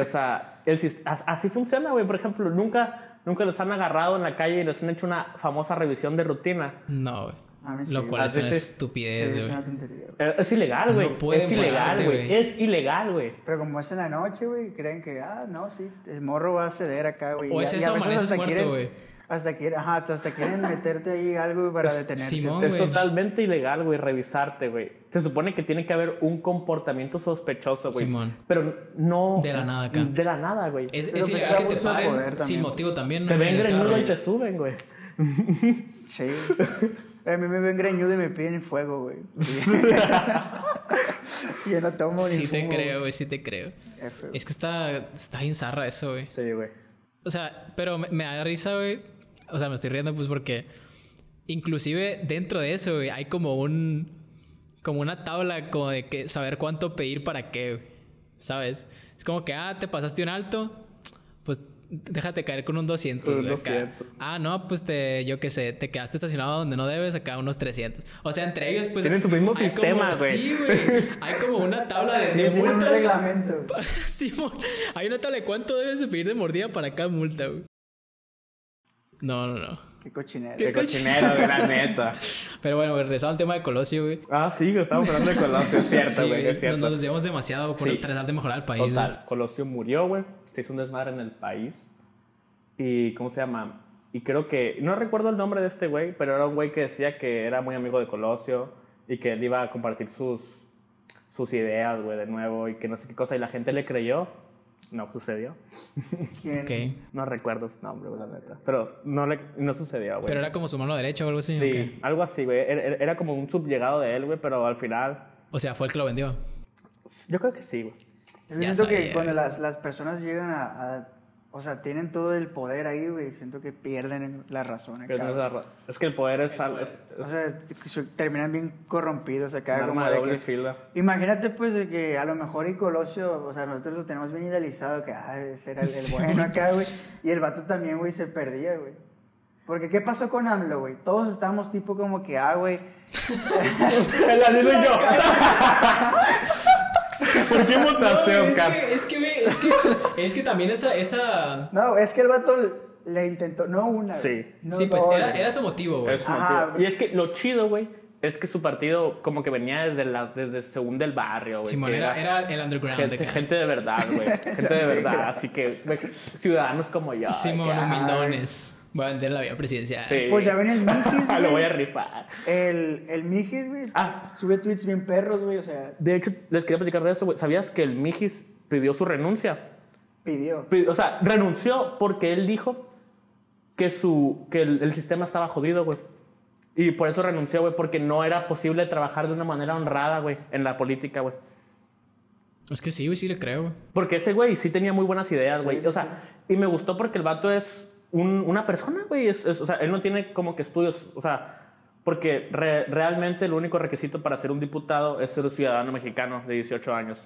o sea, el, así funciona, güey. Por ejemplo, nunca, nunca los han agarrado en la calle y les han hecho una famosa revisión de rutina. No, güey. A mí sí, Lo cual A es una veces- estupidez, es güey. Eh, Es ilegal, güey. No es ilegal, güey. Es ilegal, güey. Pero como es en la noche, güey, creen que, ah, no, sí, el morro va a ceder acá, güey. O Y es eso, amaneces muerto, quieren- güey. Hasta quieren, ajá, hasta quieren meterte ahí algo para Es- detenerte. Simón. Es güey. totalmente ilegal, güey, revisarte, güey. Se supone que tiene que haber un comportamiento sospechoso, güey. Simón. Pero no... De la nada acá. De la nada, güey. Es, es pues ilegal que te paren poder sin motivo también. Te ven greñudo y te suben, güey. Sí. A mí me ven greñudo y me piden fuego, güey. Y Yo no tomo ni Sí te fumo, creo, güey, sí te creo. F. Es que está, está bien zarra eso, güey. Sí, güey. O sea, pero me, me da risa, güey. O sea, me estoy riendo pues porque inclusive dentro de eso, güey, hay como un como una tabla como de que saber cuánto pedir para qué, güey. ¿Sabes? Es como que ah, te pasaste un alto, pues déjate caer con un 200. Un güey, acá. 200. Ah, no, pues te, yo qué sé, te quedaste estacionado donde no debes, acá unos 300. O sea, entre ellos, pues. Tienen su mismo hay sistema, como- güey. Sí, güey. Hay como una tabla de, Sí, de tiene un multas. reglamento. Simón, hay una tabla de cuánto debes de pedir de mordida para cada multa, güey. No, no, no. Qué cochinero. Qué cochinero, la neta. Pero bueno, güey, regresando al tema de Colosio, güey. Ah, sí, güey, estamos hablando de Colosio, es cierto, Sí, güey, es cierto. Nos, nos llevamos demasiado por Sí. tratar de mejorar el país. güey. Total, Colosio murió, güey. Se hizo un desmadre en el país. Y, ¿cómo se llama? Y creo que, no recuerdo el nombre de este güey, pero era un güey que decía que era muy amigo de Colosio y que él iba a compartir sus, sus ideas, güey, de nuevo y que no sé qué cosa. Y la gente le creyó. No sucedió. ¿Quién? Ok. No recuerdo su nombre, güey, la neta. Pero no, le, no sucedió, güey. Pero era como su mano derecha o algo así. ¿o Sí, algo así, güey. Era, era- como un subllegado de él, güey, pero al final... O sea, fue el que lo vendió. Yo creo que sí, güey. Yo siento que cuando las, las personas llegan a, a- O sea, tienen todo el poder ahí, güey. Siento que pierden la razón. acá, la ra- es que el poder es, es O sea, terminan bien corrompidos acá. como de doble que- filo. Imagínate, pues, de que a lo mejor y Colosio, o sea, nosotros lo tenemos bien idealizado, que ah, ese era el, el Sí, bueno acá, güey. Y el vato también, güey, se perdía, güey. Porque, ¿qué pasó con AMLO, güey? Todos estábamos tipo como que, ah, güey. El soy yo. ¿Por qué votaste, es Oscar? que, es que, es que, es que también esa, esa... No, es que el vato le intentó, no una. Sí. no sí, pues dos, era, era su motivo, güey. Es su Ajá. motivo. Y es que lo chido, güey, es que su partido como que venía desde, la, desde según del barrio, güey. Simón, era, era el underground. gente, de gente de verdad, güey. Gente de verdad. Así que güey, ciudadanos como yo. Simón, humildones. Voy a vender la vida presidencial. Sí. Pues ya ven el Mijis, Lo voy a rifar. El, el Mijis, güey. Ah. Sube tweets bien perros, güey. O sea, De hecho, les quería platicar de eso, güey. ¿Sabías que el Mijis pidió su renuncia? pidió. Pi- O sea, renunció porque él dijo que, su, que el, el sistema estaba jodido, güey. Y por eso renunció, güey, porque no era posible trabajar de una manera honrada, güey, en la política, güey. Es que sí, güey, sí le creo, güey. Porque ese güey sí tenía muy buenas ideas, güey. sí, o sea, y me gustó porque el vato es un- una persona, güey. Es- es- o sea, él no tiene como que estudios, o sea, porque re- realmente el único requisito para ser un diputado es ser un ciudadano mexicano de 18 años.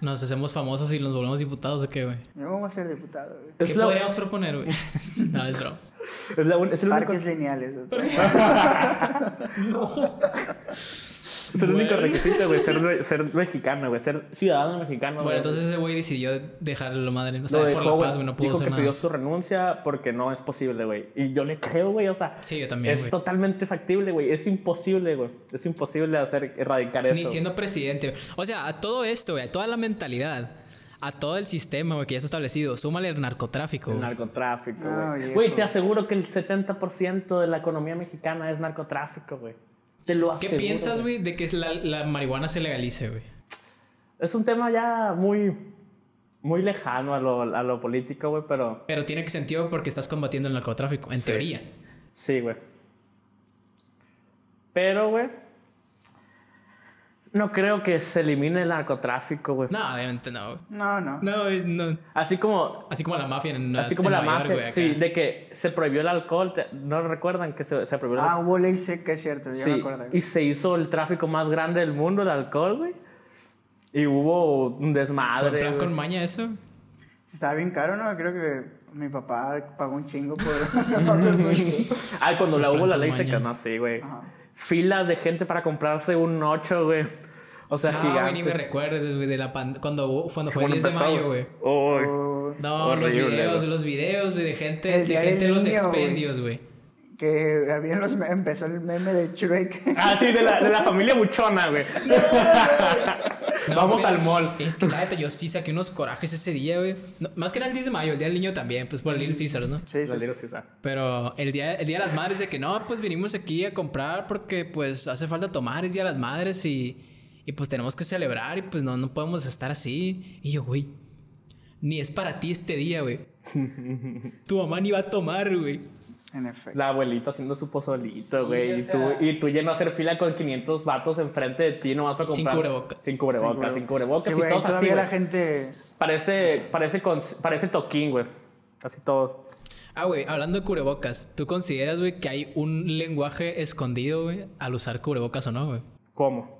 Nos hacemos famosos y nos volvemos diputados o qué, güey. Yo vamos a ser diputado, güey. Es ¿Qué la- podríamos proponer, güey? no, es broma. Es, la un- es el único, Parques lineales. güey. es el único requisito, güey, ser, ser mexicano, güey, ser ciudadano mexicano. Bueno, entonces ese güey decidió dejarlo la madre. O sea, Lo por dejó, la paz, güey, no pudo Dijo hacer que nada. pidió su renuncia porque no es posible, güey. Y yo le creo, güey, o sea. Sí, yo también, Es totalmente factible, güey. Es imposible, güey. Es imposible hacer erradicar eso. Ni siendo presidente. O sea, a todo esto, güey, a toda la mentalidad, a todo el sistema, güey, que ya está establecido, súmale el narcotráfico. El narcotráfico, güey. Güey, te aseguro que el 70% de la economía mexicana es narcotráfico, güey. Te lo ¿Qué aseguro. piensas, güey, de que la, la marihuana se legalice, güey? Es un tema ya muy, muy lejano a lo, a lo político, güey, pero Pero tiene que sentido porque estás combatiendo el narcotráfico, en teoría. sí, güey. Pero, güey, no creo que se elimine el narcotráfico, güey. No, obviamente no, güey. No, no. No, no. Así como Así como la mafia en Así como en la Nueva mafia, York, güey, sí, de que se prohibió el alcohol, te- ¿no recuerdan que se, se prohibió el Ah, alcohol? hubo ley seca, es cierto. Ya Sí, me acuerdo. y se hizo el tráfico más grande del mundo, el alcohol, güey. Y hubo un ¿Fue desmadre. plan güey. con maña eso? Estaba bien caro, ¿no? Creo que mi papá pagó un chingo por... Ah, cuando la Fue hubo la ley seca, no, sí, güey. Ajá. Filas de gente para comprarse un 8, güey. O sea, No, güey, ni me recuerdes, güey, de la pan- cuando, cuando fue el Cuando 10 de mayo, güey. No, los videos, los videos, güey, de gente, El de gente en los niño, expendios, güey. que había los... Empezó el meme de Shrek. Ah, sí, de la, de la familia buchona, güey. No, Vamos güey, al mall. Es que la neta, yo sí saqué unos corajes ese día, güey. No, más que era el 10 de mayo, el día del niño también, pues por el Little Caesars, ¿no? Sí, sí, sí. Pero el día, el día de las madres de que no, pues vinimos aquí a comprar porque pues hace falta tomar, es día de las madres y, y pues tenemos que celebrar y pues no, no podemos estar así. Y yo, güey, ni es para ti este día, güey. tu mamá ni va a tomar, güey. En efecto. La abuelita haciendo su pozolito, Sí, güey. o y, sea- tú, y tú yendo a hacer fila con 500 vatos enfrente de ti nomás para Sin comprar. cubrebocas. Sin cubrebocas, sin cubrebocas. Sí, y todos así, todavía la güey. gente... Parece, parece, con, parece toquín, güey. Así todo. Ah, güey, hablando de cubrebocas, ¿tú consideras, güey, que hay un lenguaje escondido, güey, al usar cubrebocas o no, güey? ¿Cómo?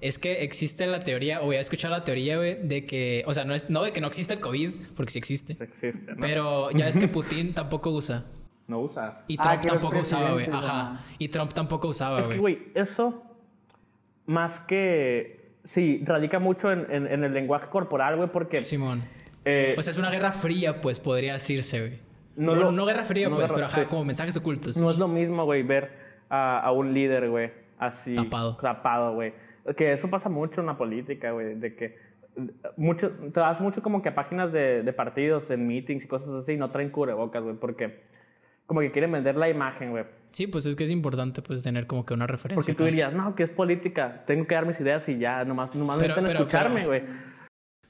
Es que existe la teoría, o voy a escuchar la teoría, güey, de que, o sea, no es, no de que no existe el COVID, porque sí existe. Existe, ¿no? Pero ya es que Putin tampoco usa. No usa. Y Ah, Trump tampoco usaba, güey. Ajá. Y Trump tampoco usaba, Es que, güey. güey, eso más que... Sí, radica mucho en, en- en el lenguaje corporal, güey, porque... Simón. eh, O sea, es una guerra fría, pues podría decirse, güey. No No, lo- no guerra fría, no pues, guerra- pero ajá, sí. como mensajes ocultos. no es lo mismo, güey, ver a, a un líder, güey, así... Tapado. Tapado, güey. Que eso pasa mucho en la política, güey, de que... eh, Mucho, te vas mucho como que a páginas de, de partidos, en meetings y cosas así, y no traen cubrebocas, güey, porque como que quieren vender la imagen, güey. Sí, pues es que es importante, pues, tener como que una referencia. Porque tú dirías, no, que es política, tengo que dar mis ideas y ya, nomás, nomás Pero- necesitan pero- escucharme, pero- güey.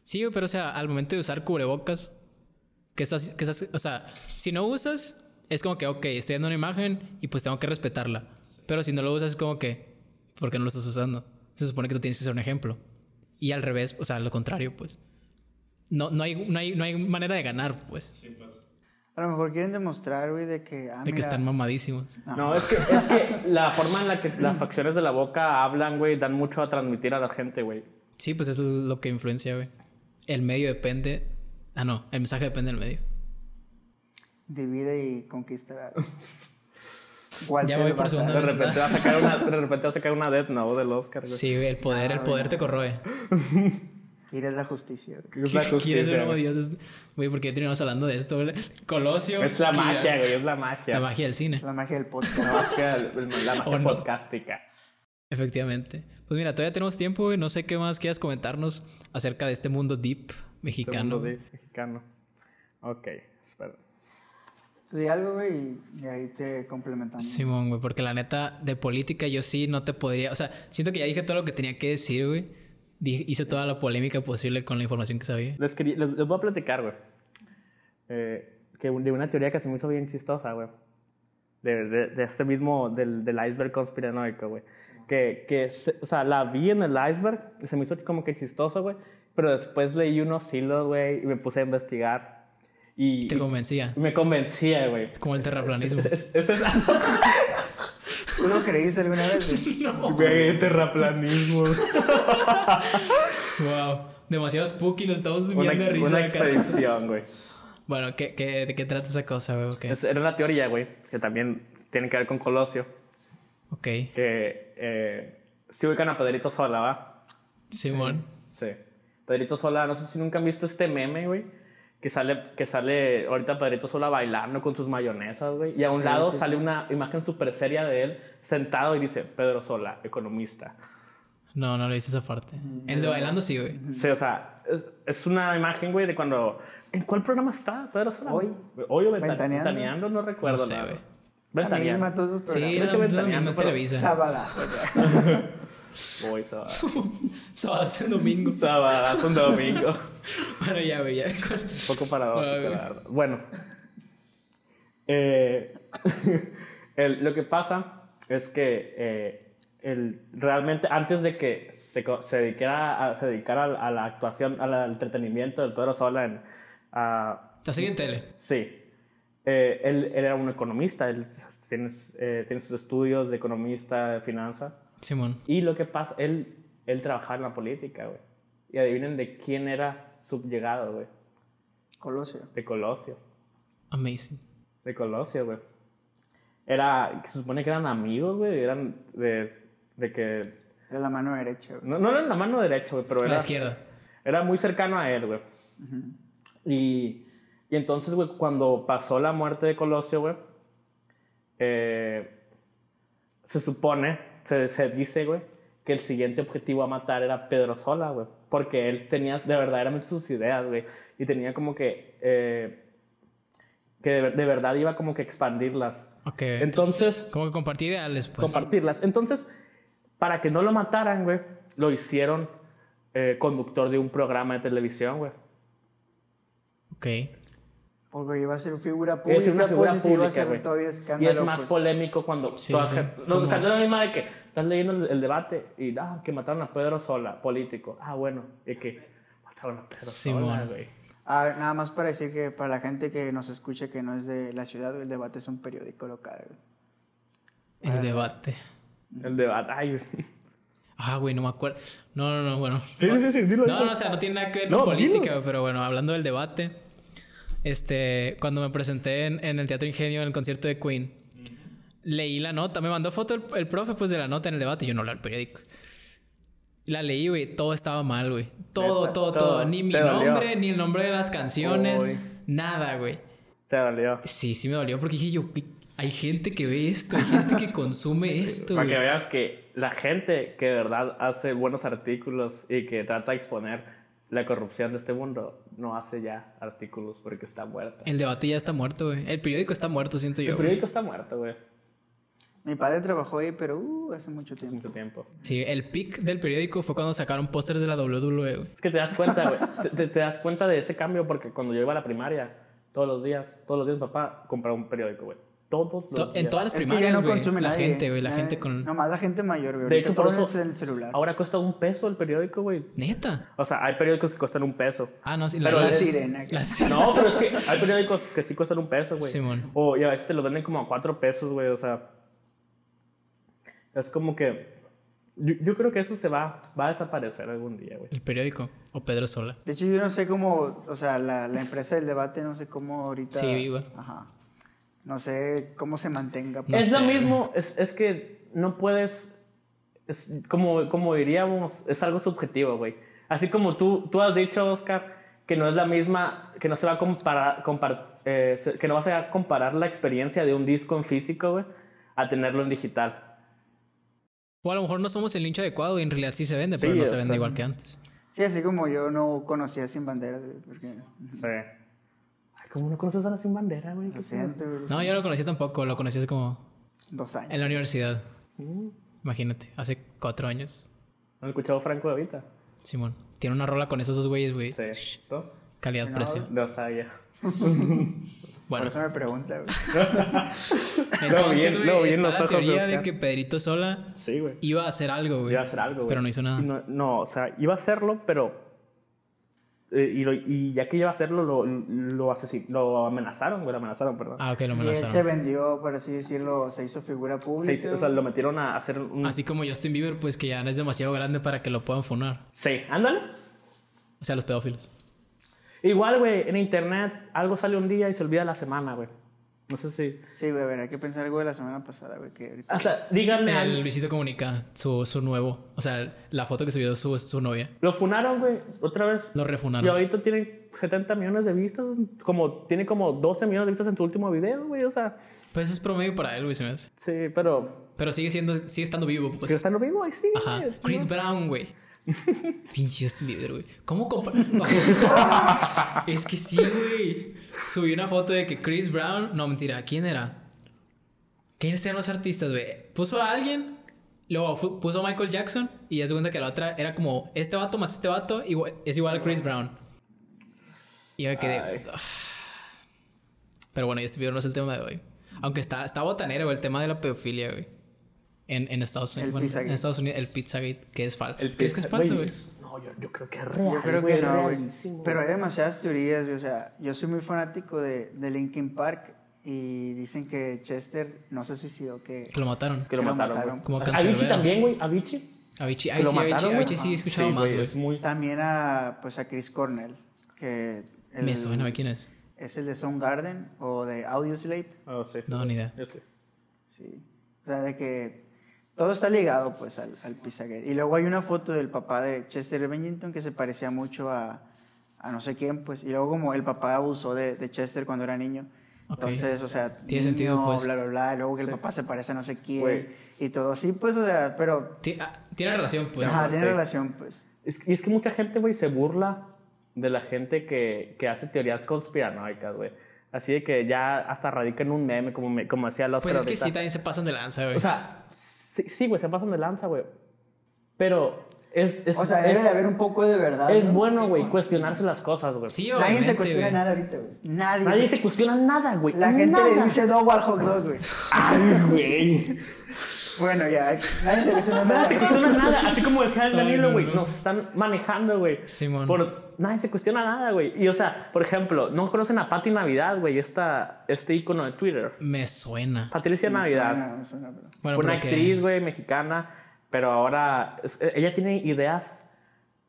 Sí, güey, pero o sea, al momento de usar cubrebocas, que estás, que estás, o sea, si no usas, es como que, ok, estoy dando una imagen y pues tengo que respetarla. Pero si no lo usas, es como que, ¿por qué no lo estás usando? Se supone que tú tienes que ser un ejemplo. Y al revés, o sea, lo contrario, pues. No, no, hay, no, hay, no hay manera de ganar, pues. A lo mejor quieren demostrar, güey, de que. Ah, De que están mamadísimos. No, es que, es que la forma en la que las facciones de la boca hablan, güey, dan mucho a transmitir a la gente, güey. Sí, pues es lo que influencia, güey. El medio depende. Ah, no, el mensaje depende del medio. Divide y conquistará. Ya voy por segunda De vez. repente va a sacar una, de repente va a sacar una Death Note del Oscar, güey. Sí, el poder, el poder te corroe. Eres la justicia. güey. Es la ¿Quieres justicia, un nuevo dios? Es- Güey, ¿por qué terminamos hablando de esto? güey? Colosio. Es la magia, güey, es la magia. La magia del cine. Es la magia del podcast. La magia, la magia podcástica. Efectivamente. Pues mira, todavía tenemos tiempo, güey. No sé qué más quieras comentarnos acerca de este mundo deep mexicano. Segundo de mexicano. Ok, espera. Tú di algo, güey, y- ahí te complementamos. Simón, güey, porque la neta, de política yo sí no te podría. O sea, siento que ya dije todo lo que tenía que decir, güey. Hice toda la polémica posible con la información que sabía. Les, quería- les, les voy a platicar, güey. Eh, que de una teoría que se me hizo bien chistosa, güey. De, de, de este mismo, del, del iceberg conspiranoico, güey. Que, que se- o sea, la vi en el iceberg se me hizo como que chistoso, güey. Pero después leí unos hilos, güey, y me puse a investigar. Y, Te y convencía. me convencía, güey. Como el terraplanismo. Es, es, es, es- ¿Tú lo creíste alguna vez? güey? Güey, terraplanismo. wow. Demasiado spooky, nos estamos viendo de risa una expedición, güey. Bueno, ¿qué, qué, ¿de qué trata esa cosa, güey? Ok. Es- Era una teoría, güey, que también tiene que ver con Colosio. Ok. que eh, si ubican a Pedrito Sola, ¿va? Simón. Sí. Pedrito Sola, no sé si nunca han visto este meme, güey, que sale, que sale ahorita Pedrito Sola bailando con sus mayonesas, güey, y a un Sí, lado sí, sale una imagen súper seria de él sentado y dice, Pedro Sola, economista. No, no le hice esa parte. El de bailando sí, güey. Sí, o sea, es, una imagen, güey, de cuando... ¿En cuál programa está Pedro Sola? Hoy. Hoy o Venta- Ventaneando. Ventaneando, no recuerdo No sé, güey. La misma Ventaneando. todos esos Sí, programas. La misma Televisa. Voy, sábado. Sábado es domingo. Sábado, un domingo. Bueno, ya, güey, ya. Un poco paradójico, la verdad. Bueno. Eh, el- lo que pasa es que eh, el, realmente antes de que se, se dedicara, a, se dedicara a, a la actuación, al entretenimiento del Pedro Sola en... a- ¿Estás en tele? sí. Eh, él, él era un economista, él tiene, eh, tiene sus estudios de economista, de finanzas. Simón. Y lo que pasa, él, él trabajaba en la política, güey. Y adivinen de quién era subllegado, güey. Colosio. De Colosio. Amazing. De Colosio, güey. Era, se supone que eran amigos, güey. Eran de, de que... Era la mano derecha, güey. No, no era la mano derecha, güey, pero A era... la izquierda. Era muy cercano a él, güey. y, y entonces, güey, cuando pasó la muerte de Colosio, güey, eh, se supone, se, se dice, güey, que el siguiente objetivo a matar era Pedro Sola, güey. Porque él tenía de verdaderamente sus ideas, güey. Y tenía como que... eh, que de, ver- de verdad iba como que expandirlas. Ok. Entonces, Como que compartí ideales, pues. compartirlas. Entonces, para que no lo mataran, güey, lo hicieron eh, conductor de un programa de televisión, güey. ok. Porque iba a ser figura Es pública, una figura pues, y se iba a pública, ser todavía Y escándalo. es más pues. polémico cuando... Sí, sí, sí. no, Como- o sea, es la misma de que estás leyendo el, el debate y, ah, que mataron a Pedro Sola, político. Ah, bueno, y que mataron a Pedro Simón. Sola, güey. Ah, nada más para decir que para la gente que nos escuche que no es de la ciudad, el debate es un periódico local. güey. El debate. El debate, ay, güey. Ah, güey, no me acuerdo. No, no, no, bueno. Sí, sí, sí, dilo, No, dilo. no, o sea, no tiene nada que ver No, con dilo. política, pero bueno, hablando del debate. Este, cuando me presenté en, en el Teatro Ingenio en el concierto de Queen, leí la nota, me mandó foto el, el profe pues de la nota en el debate, yo no leo el periódico. La leí, güey, todo estaba mal, güey. Todo, todo, todo. todo. Ni mi dolió. nombre, ni el nombre de las canciones, Uy. nada, güey. Te dolió. Sí, sí me dolió porque dije yo, "Güey, hay gente que ve esto, hay gente que consume esto, Para güey. que veas que la gente que de verdad hace buenos artículos y que trata de exponer la corrupción de este mundo, no hace ya artículos porque está muerta. El debate ya está muerto, güey. El periódico está muerto, siento yo. El güey. periódico está muerto, güey. Mi padre trabajó ahí, pero uh, hace mucho tiempo. Mucho tiempo. Sí, el pic del periódico fue cuando sacaron pósters de la WWE, güey. Es que te das cuenta, güey. te, te- te das cuenta de ese cambio porque cuando yo iba a la primaria, todos los días, todos los días papá compraba un periódico, güey. Todos los To- días. En todas las Es que ya primarias, no consume La nadie. gente, güey. La Eh, gente con... Nomás la gente mayor, güey. De hecho, por todo eso es el celular. ahora cuesta un peso el periódico, güey. Neta. O sea, hay periódicos que cuestan un peso. Ah, no, sí. Pero La es- sirena. la- No, pero es que hay periódicos que sí cuestan un peso, güey. Simón. O y a veces te los venden como a cuatro pesos, güey. O sea, es como que. Yo, yo creo que eso se va, va a desaparecer algún día, güey. El periódico. O Pedro Sola. De hecho, yo no sé cómo, o sea, la, la empresa del debate, no sé cómo ahorita. Sí, viva. Ajá. No sé cómo se mantenga. No es lo mismo, es, es que no puedes. Es como, como diríamos, es algo subjetivo, güey. Así como tú, tú has dicho, Oscar, que no es la misma, que no se va a comparar, compar- eh, que no vas a comparar la experiencia de un disco en físico, güey, a tenerlo en digital. O a lo mejor no somos el nicho adecuado y en realidad sí se vende, pero no se vende sea. igual que antes. Sí, así como yo no conocía Sin Banderas, güey, porque Sí. ¿Cómo no conoces a la sin bandera, güey? lo siento, güey, No, yo no lo conocí tampoco. Lo conocí hace como... dos años. En la universidad. Mm. Imagínate. Hace cuatro años. ¿No has escuchado Franco de Vita? Simón. Tiene una rola con esos dos güeyes, güey. Sí. ¿No? Calidad-precio. De Osaya. Por Bueno. eso me pregunta, güey. Entonces, bien, güey, luego bien está los la de teoría de Oscar. que Pedrito Sola Sí, güey. iba a hacer algo, güey. Iba a hacer algo, güey. Pero no hizo nada. No, no, o sea, iba a hacerlo, pero. Eh, y, lo- y ya que iba a hacerlo, lo, lo, asesin- lo amenazaron, güey. Lo amenazaron, perdón. Ah, ok, lo Y él se amenazaron. vendió, por así decirlo, se hizo figura Se pública. hizo- o sea, lo metieron a hacer un. Así como Justin Bieber, pues que ya no es demasiado grande para que lo puedan funar. Sí, ándale. O sea, los pedófilos. Igual, güey, en internet algo sale un día y se olvida la semana, güey. No sé si. Sí, güey, a ver, hay que pensar algo de la semana pasada, güey, que ahorita... O sea, díganme. El algo. Luisito Comunica, su, su nuevo. O sea, la foto que subió su, su novia. Lo funaron, güey, otra vez. Lo Y refunaron. ahorita tienen 70 millones de vistas. Como, tiene como 12 millones de vistas en su último video, güey. O sea, Pues eso es promedio para él, güey, se me hace. sí, pero. Pero sigue siendo, sigue estando vivo, pues. ¿Pero está lo mismo? Ay, sí. Ajá. güey. Chris Brown, güey. Pinche Justin Bieber, güey. ¿Cómo compara? es que sí, güey. Subí una foto de que Chris Brown. No, mentira. ¿Quién era? ¿Quiénes eran los artistas, güey? Puso a alguien. Luego puso a Michael Jackson. Y ya se cuenta que la otra era como este vato más este vato. igual- es igual a Chris Brown. Y yo me quedé. Pero bueno, este video no es el tema de hoy. Aunque está, está botanero, güey, el tema de la pedofilia, güey. En, en Estados Unidos. El bueno, en Estados Unidos, el Pizzagate, que es falso. El ¿Crees que es falso, güey? No, yo, yo creo que es real. Yo creo güey, que no, güey. Pero hay demasiadas teorías, güey. O sea, yo soy muy fanático de, de Linkin Park y dicen que Chester no se suicidó, que... Que lo mataron. Que lo que lo mataron, güey. Como Avicii también, güey. Avicii. Avicii, lo Avicii, mataron, güey. Avicii sí he escuchado Sí, más, güey. Es muy... También a, pues, a Chris Cornell, que... el- Me suena, ¿quién es? Es el de Soundgarden o de Audioslave. Oh, sí. No, ni idea. Sí. O sea, de que todo está ligado, pues, al, al Pizzagate. Y luego hay una foto del papá de Chester Bennington que se parecía mucho a, a no sé quién, pues. Y luego como el papá abusó de, de Chester cuando era niño. Ok. Entonces, o sea, Tiene sentido, pues. bla, bla, bla. Y luego que el papá se parece a no sé quién. Güey. Y todo así, pues, o sea, pero... Ti- ah, Tiene relación, pues. ajá, tiene sí. relación, pues. Es, y es que mucha gente, güey, se burla de la gente que, que hace teorías conspiranoicas, güey. Así de que ya hasta radican un meme, como, me, como decía los Pues es que sí, también se pasan de lanza, güey. O sea, sí, sí, güey, se pasan de lanza, güey. Pero es... es O sea, es, debe de haber un poco de verdad. es ¿no? bueno, Sí, güey, cuestionarse las cosas, güey. sí, Nadie se cuestiona nada ahorita, güey. Nadie. Nadie se- se cuestiona nada, güey. La gente nada. le dice no al hot dog, güey. Ay, güey. Bueno, ya, nadie se cuestiona Nadie nada. se cuestiona nada. Así como decía el Danilo, no, güey. no. Nos están manejando, güey. Simón. Por... Nadie se cuestiona nada, güey. Y, o sea, por ejemplo, no conocen a Patti Navidad, güey. Esta, este icono de Twitter. Me suena. Patricia Me Navidad. suena, me suena, pero- Bueno, Fue una actriz, güey, mexicana. Pero ahora es- e, ella tiene ideas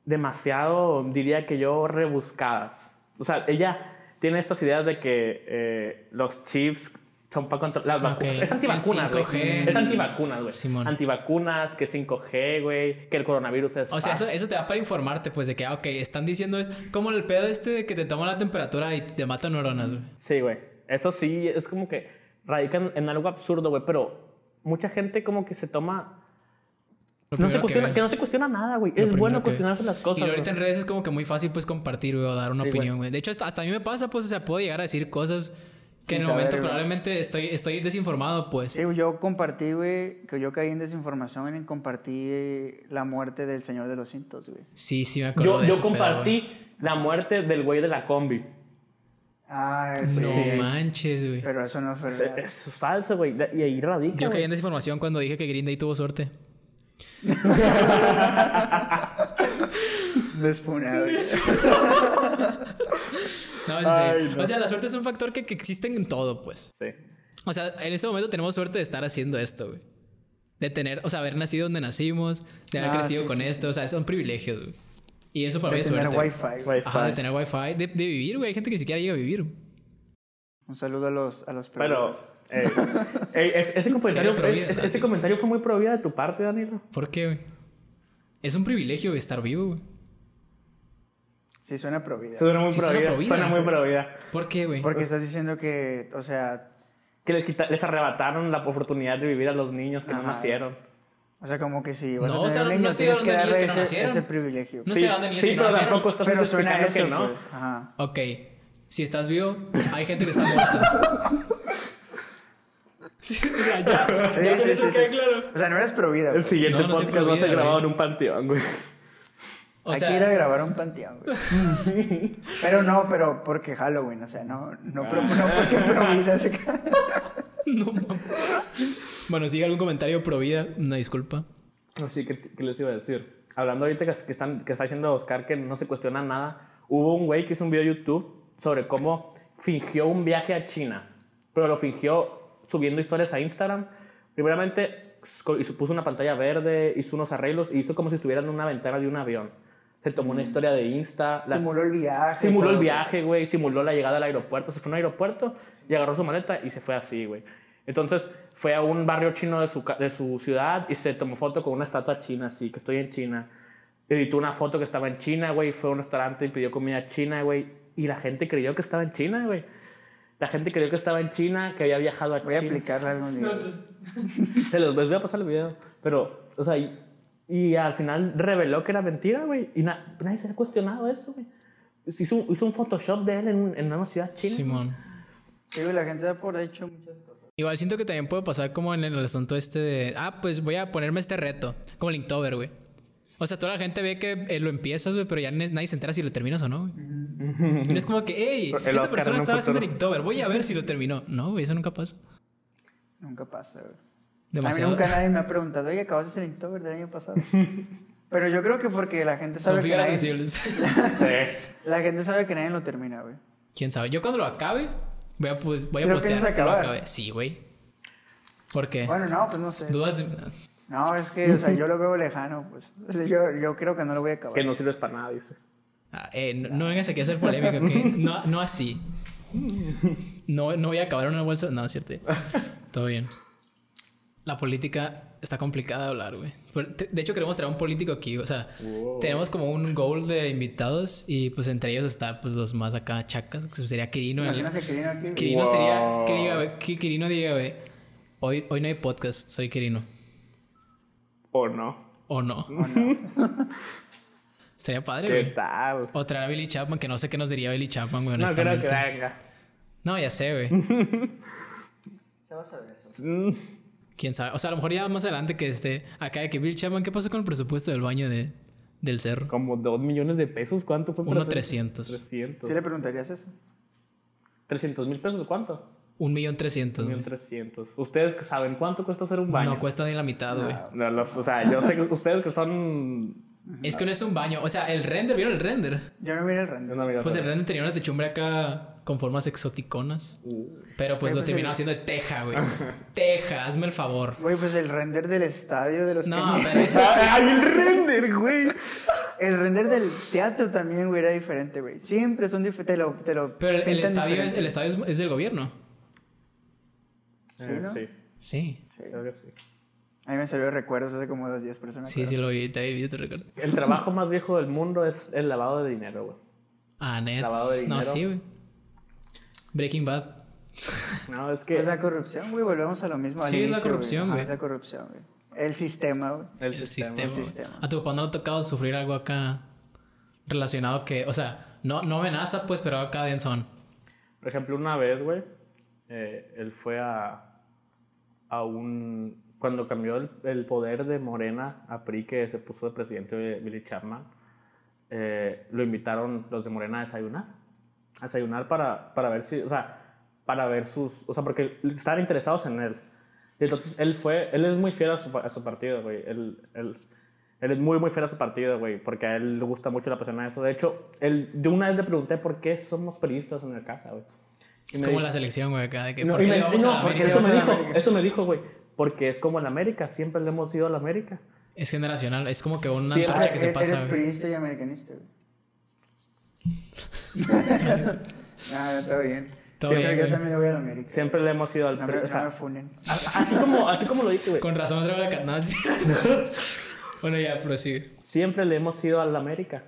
demasiado, diría que yo, rebuscadas. O sea, ella tiene estas ideas de que eh, los chips son para controlar las vacunas. Es antivacunas, güey. 5G. Es antivacunas, güey. Antivacunas, que 5G, güey. Que el coronavirus es... O sea, ah, eso, eso te da para informarte, pues, de que, ah, ok, están diciendo es como el pedo este de que te toman la temperatura y te matan neuronas, güey. Sí, güey. Eso sí, es como que radican en algo absurdo, güey. Pero mucha gente como que se toma... No se cuestiona, que no se cuestiona nada, güey. Lo Es bueno cuestionarse las cosas. Y ahorita güey. en redes es como que muy fácil, pues, compartir, güey, o dar una Sí, opinión, güey. De hecho, hasta, hasta a mí me pasa, pues, o sea, puedo llegar a decir cosas que en el momento saber, güey. probablemente estoy, estoy desinformado, pues. Sí, yo compartí, güey, que yo caí en desinformación en compartí la muerte del Señor de los Cintos, güey. Sí, sí, me acuerdo Yo, de yo ese pedo, compartí la muerte del güey de la combi. Ah, sí. No manches, güey. Pero eso no es verdad. Eso es falso, güey. Y ahí radica. Yo caí en desinformación cuando dije que Green Day tuvo suerte. Despunado. No, en Ay, serio. no. O sea, la suerte es un factor que, que existe en todo, pues. Sí. O sea, en este momento tenemos suerte de estar haciendo esto, güey. De tener, o sea, haber nacido donde nacimos, de haber Ah, crecido sí, con sí, esto, o sea, son privilegios, güey. Y eso para mí De es tener suerte. wifi. Güey, Ajá, de tener wifi, de, de vivir, güey. Hay gente que ni siquiera llega a vivir. güey. Un saludo a los, a los Pero eh, eh, es- ese, comentario, es- ese fue muy pro vida de tu parte, Danilo. ¿Por qué, güey? Es un privilegio estar vivo, güey. Sí, suena pro vida. Suena muy Sí, pro suena vida. pro vida. Suena muy pro vida. ¿Por qué, güey? Porque estás diciendo que, o sea, Que les, quita- les arrebataron la oportunidad de vivir a los niños que no Ajá. nacieron. o sea, como que si vas No, a o tener sea, un no estoy tienes que darle niños que no ese, nacieron. ese privilegio. No sí, estoy hablando de niños sí que no pero tampoco estás Pero suena eso, que no. pues. Ajá. Ok. Si estás vivo, hay gente que está muerta. sí, o sea, ya. Sí, ya sí, eso sí, queda sí. claro. O sea, no eres pro vida. El pues. siguiente No, no podcast va a ser grabado güey. en un panteón, güey. O Hay sea, que ir a grabar un panteón, güey. pero no, pero porque Halloween, o sea, no, no, pro- no porque pro vida se ca- no. Bueno, sigue algún comentario pro vida, una disculpa. Así que, ¿qué les iba a decir? Hablando ahorita que, que están, que está diciendo Oscar que no se cuestiona nada, hubo un güey que hizo un video de YouTube sobre cómo fingió un viaje a China, pero lo fingió subiendo historias a Instagram. Primeramente, puso una pantalla verde, hizo unos arreglos y hizo como si estuviera en una ventana de un avión. Se tomó una historia de Insta. simuló el viaje. Simuló el viaje, güey. Simuló la llegada al aeropuerto. Se fue a un aeropuerto y agarró su maleta y se fue así, güey. Entonces fue a un barrio chino de su, de su ciudad y se tomó foto con una estatua china, así, que estoy en China. Editó una foto que estaba en China, güey. Fue a un restaurante y pidió comida china, güey. Y la gente creyó que estaba en China, güey. La gente creyó que estaba en China, que había viajado a Voy a China. aplicarla algún día. Se los les voy a pasar el video. Pero, o sea, y, al final reveló que era mentira, güey. Y na- nadie se ha cuestionado eso, güey. Hizo, un- hizo un Photoshop de él en, en una ciudad china. Simón. Sí, güey, la gente da por hecho muchas cosas. Igual siento que también puede pasar como en el asunto este de, ah, pues voy a ponerme este reto, como Linktober, güey. O sea, toda la gente ve que eh, lo empiezas, güey, pero ya nadie se entera si lo terminas o no, güey. Y no es como que, hey, El esta Oscar persona estaba haciendo. Linktober, voy a ver si lo terminó. No, güey, eso nunca pasa. Nunca pasa, güey. A mí nunca nadie me ha preguntado, oye, acabaste el Inktober del año pasado. Pero yo creo que porque la gente Son sabe que figuras nadie, sensibles. Sí. la gente sabe que nadie lo termina, güey. ¿Quién sabe? Yo cuando lo acabe, voy a, pues, voy a ¿Sí lo postear que lo. Sí, güey. ¿Por qué? Bueno, no, pues no sé. ¿Dudas? de- No, es que, o sea, yo lo veo lejano, pues. O sea, yo, yo creo que no lo voy a acabar. Que no sirves para nada, dice. Ah, eh, no, no vengas aquí a hacer polémica, ¿ok? No, no así. No, no voy a acabar en una bolsa. No, es cierto. Todo bien. La política está complicada de hablar, güey. De hecho, queremos traer un político aquí. O sea, tenemos como un goal de invitados y pues entre ellos está pues los más acá chacas. Que sería Quirino. Imagínate aquí. Quirino Wow. sería que diga, güey, que Quirino diga, güey, hoy, hoy no hay podcast, soy Quirino. ¿O no? O no. Estaría padre, ¿Qué güey. tal? O traer a Billy Chapman, que no sé qué nos diría Billy Chapman, güey, No creo que venga. No, ya sé, güey. Se va a saber eso. Quién sabe. O sea, a lo mejor ya más adelante que esté acá de que Bill Chapman, ¿qué pasó con el presupuesto del baño de, del cerro? Como dos millones de pesos. ¿Cuánto fue? Uno para hacer? 300. 300. ¿Sí le preguntarías eso? 300 mil pesos, ¿cuánto? Un millón trescientos. Un millón trescientos. ¿Ustedes que saben cuánto cuesta hacer un baño? No cuesta ni la mitad, güey. No, o sea, yo sé que ustedes que son Es que no es un baño. O sea, el render, ¿vieron el render? Yo no miré el render. Amiga Pues el render tenía una techumbre acá con formas exoticonas. Pero pues lo pues terminó el- haciendo de teja, güey. teja, hazme el favor. Güey, pues el render del estadio de los No, que- pero eso ¡Ay, el render, güey! El render del teatro también, güey, era diferente, güey. Siempre son diferentes. Te lo, te lo Pero el, estadio, es, el estadio es, es del gobierno. Sí, Eh, ¿no? Sí, Sí. creo que sí. A mí me salió recuerdos hace como dos días, por eso me Sí, sí lo vi, te vi, te recuerdo. El trabajo más viejo del mundo es el lavado de dinero, güey. Ah, net. Lavado de No, dinero. sí, güey. Breaking Bad. No, es Es que la corrupción, güey, volvemos a lo mismo. al Sí, es la corrupción, güey. Es la corrupción, güey. El sistema, güey. el, El sistema. sistema. el güey. sistema. A tu papá no le ha tocado sufrir algo acá relacionado que, o sea, no, no amenaza, pues, pero acá densón. Por ejemplo, una vez, güey, eh, él fue a, a un... Cuando cambió el, el poder de Morena a PRI, que se puso de presidente de Billy Chapman, eh, lo invitaron los de Morena a desayunar. A desayunar para, para ver si... O sea, para ver sus... O sea, porque estaban interesados en él. Y entonces él fue... Él es muy fiel a su, a su partido, güey. Él, él, él es muy, muy fiel a su partido, güey. Porque a él le gusta mucho la pasión a eso. De hecho, él, yo una vez le pregunté por qué somos periodistas en la casa, güey. Es como dijo- la selección, güey, acá. De que, no, ¿Por qué me- le vamos no, a eso me dijo, eso me dijo, güey. Porque es como en América, siempre le hemos ido a la América. Es generacional, es como que una Sí, antorcha Ah, que se eres pasa, güey. priista y americanista, ah, está bien. Todo Yo bien, yo también voy a la América. Siempre le hemos ido al No PRI. O no sea, me funen. así, como, así como lo dije, güey. Con razón traigo la carnaza. bueno, ya, prosigue. Siempre le hemos ido al América.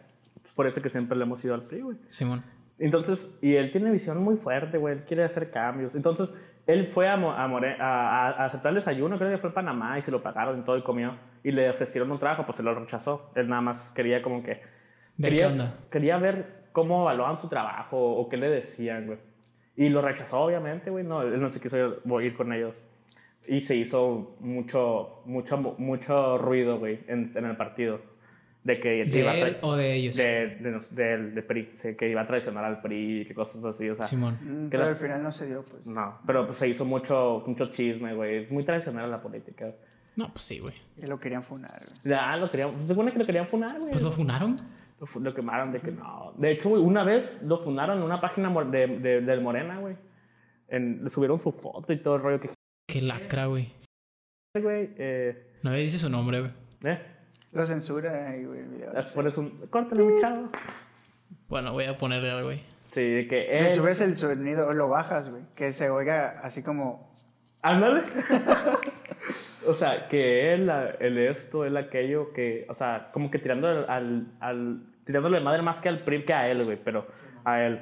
Por eso que siempre le hemos ido al PRI, güey. Simón. Entonces, y él tiene visión muy fuerte, güey. Él quiere hacer cambios. Entonces, él fue a, Mo- a, More- a, a- aceptar el desayuno, creo que fue a Panamá, y se lo pagaron y todo, y comió. Y le ofrecieron un trabajo, pues se lo rechazó. Él nada más quería como que... Ver quería, qué onda. Quería ver cómo evaluaban su trabajo o qué le decían, güey. Y lo rechazó, obviamente, güey. No, él no se quiso ir, ir con ellos. Y se hizo mucho, mucho, mucho ruido, güey, en, en el partido. De que ¿De iba a él tra- o de ellos? de, de, de PRI, sí, que iba a traicionar al PRI y que cosas así, o sea. Simón. Mm, que Pero la- al final no se dio, pues. No, pero pues se hizo mucho, mucho chisme, güey. Es muy tradicional la política. No, pues sí, güey. Y lo querían funar, güey. Ya lo querían, se supone que lo querían funar, güey. Pues lo funaron. Lo, quemaron de que no. De hecho, güey, una vez lo funaron en una página mor- de, de- del Morena, güey. En- Le subieron su foto y todo el rollo que, Qué lacra, güey. güey. Eh, No me dice su nombre, güey. eh. Lo censura ahí, güey, el. Le pones un. Córtale, un chavo. Bueno, voy a ponerle algo, güey. Sí, de que Le él. subes el sonido o lo bajas, güey. Que se oiga así como. Ándale. o sea, que él, él esto, él aquello, que, o sea, como que tirando al, al, al- tirándole de madre más que al PRI que a él, güey, pero a él.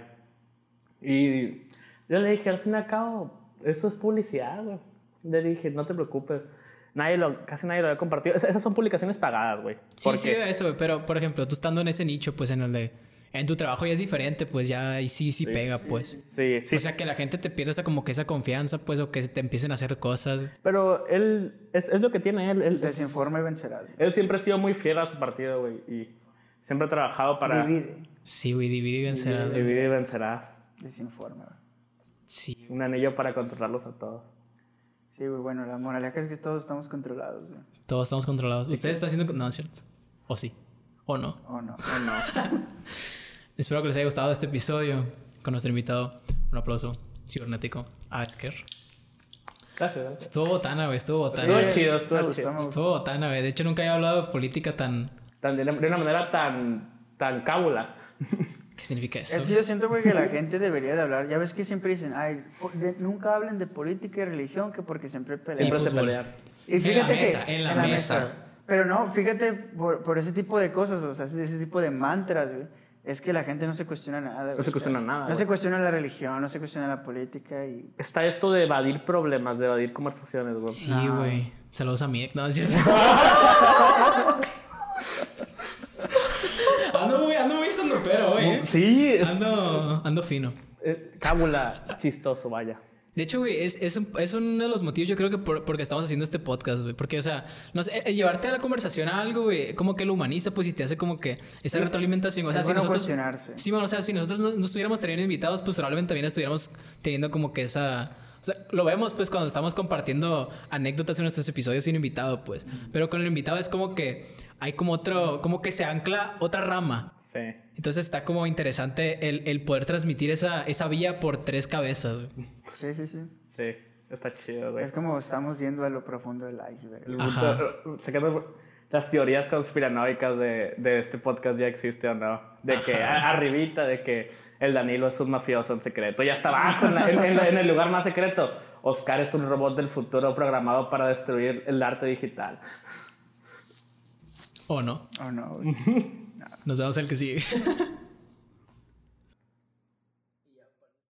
Y yo le dije, al fin y al cabo, eso es publicidad, güey. Le dije, no te preocupes. Nadie lo, casi nadie lo había compartido. Es- esas son publicaciones pagadas, güey. Sí, Porque- sí, eso, güey. Pero, por ejemplo, tú estando en ese nicho, pues en el de. En tu trabajo ya es diferente, pues ya ahí sí, sí, pega, pues. Sí, sí. O sea, que la gente te pierda esa, como que esa confianza, pues, o que te empiecen a hacer cosas. pero él, es, es lo que tiene él. Él, Desinforma y vencerá. él siempre ha sido muy fiel a su partido, güey. Y siempre ha trabajado para... Divide. Sí, güey, divide y vencerás. güey. Divide y vencerá. Desinforma, güey. Sí. Un anillo para controlarlos a todos. Sí, güey, bueno, la moraleja es que todos estamos controlados, güey. Todos estamos controlados. Usted está haciendo. No, es cierto. O sí. O no. ¿O no? ¿O no? Espero que les haya gustado este episodio con nuestro invitado. Un aplauso cibernético a Esker. Gracias. gracias. Estuvo botana, güey. Estuvo botana. Estuvo chido, estuvo chido. Estuvo botana, güey. De hecho, nunca había hablado de política tan. Tan, de, de una manera tan, tan cábula. ¿Qué significa eso? Es que yo siento, güey, que la gente debería de hablar. Ya ves que siempre dicen, ay, de- nunca hablen de política y religión, que porque siempre pelean. Siempre se pelean. Y En fíjate la mesa, que en la mesa. Pero no, fíjate por, por ese tipo de cosas, o sea, ese tipo de mantras, güey. Es que la gente no se cuestiona nada. güey. se cuestiona nada, No güey. se cuestiona la religión, no se cuestiona la política y... Está esto de evadir problemas, de evadir conversaciones, güey. Sí, No. güey. Saludos a mi No, es cierto. ando muy, ando muy pero, güey. ¿Eh? Sí, es, Ando, ando fino. eh, cábula chistoso, vaya. De hecho, güey, es, es, un- es uno de los motivos, yo creo que por, porque estamos haciendo este podcast, güey. Porque, o sea, no sé, el llevarte a la conversación a algo, güey, como que lo humaniza, pues, y te hace como que esa retroalimentación. O sea, Es si bueno nosotros. Sí, bueno, o sea, si nosotros no, no estuviéramos teniendo invitados, pues probablemente también estuviéramos teniendo como que esa. O sea, lo vemos, pues, cuando estamos compartiendo anécdotas en nuestros episodios sin invitado, pues. Pero con el invitado es como que hay como otro, como que se ancla otra rama. Sí. Entonces está como interesante el, el poder transmitir esa, esa vía por tres cabezas. Sí, sí, sí. Sí, está chido, güey. Es como estamos yendo a lo profundo del iceberg. Ajá. sacando las teorías conspiranoicas de, de este podcast ya existe o no. De que a- arribita, de que el Danilo es un mafioso en secreto. Y hasta abajo, en, la- en- en la- en el lugar más secreto, Oscar es un robot del futuro programado para destruir el arte digital. ¿O no? ¿O no? Nos vemos el que sigue.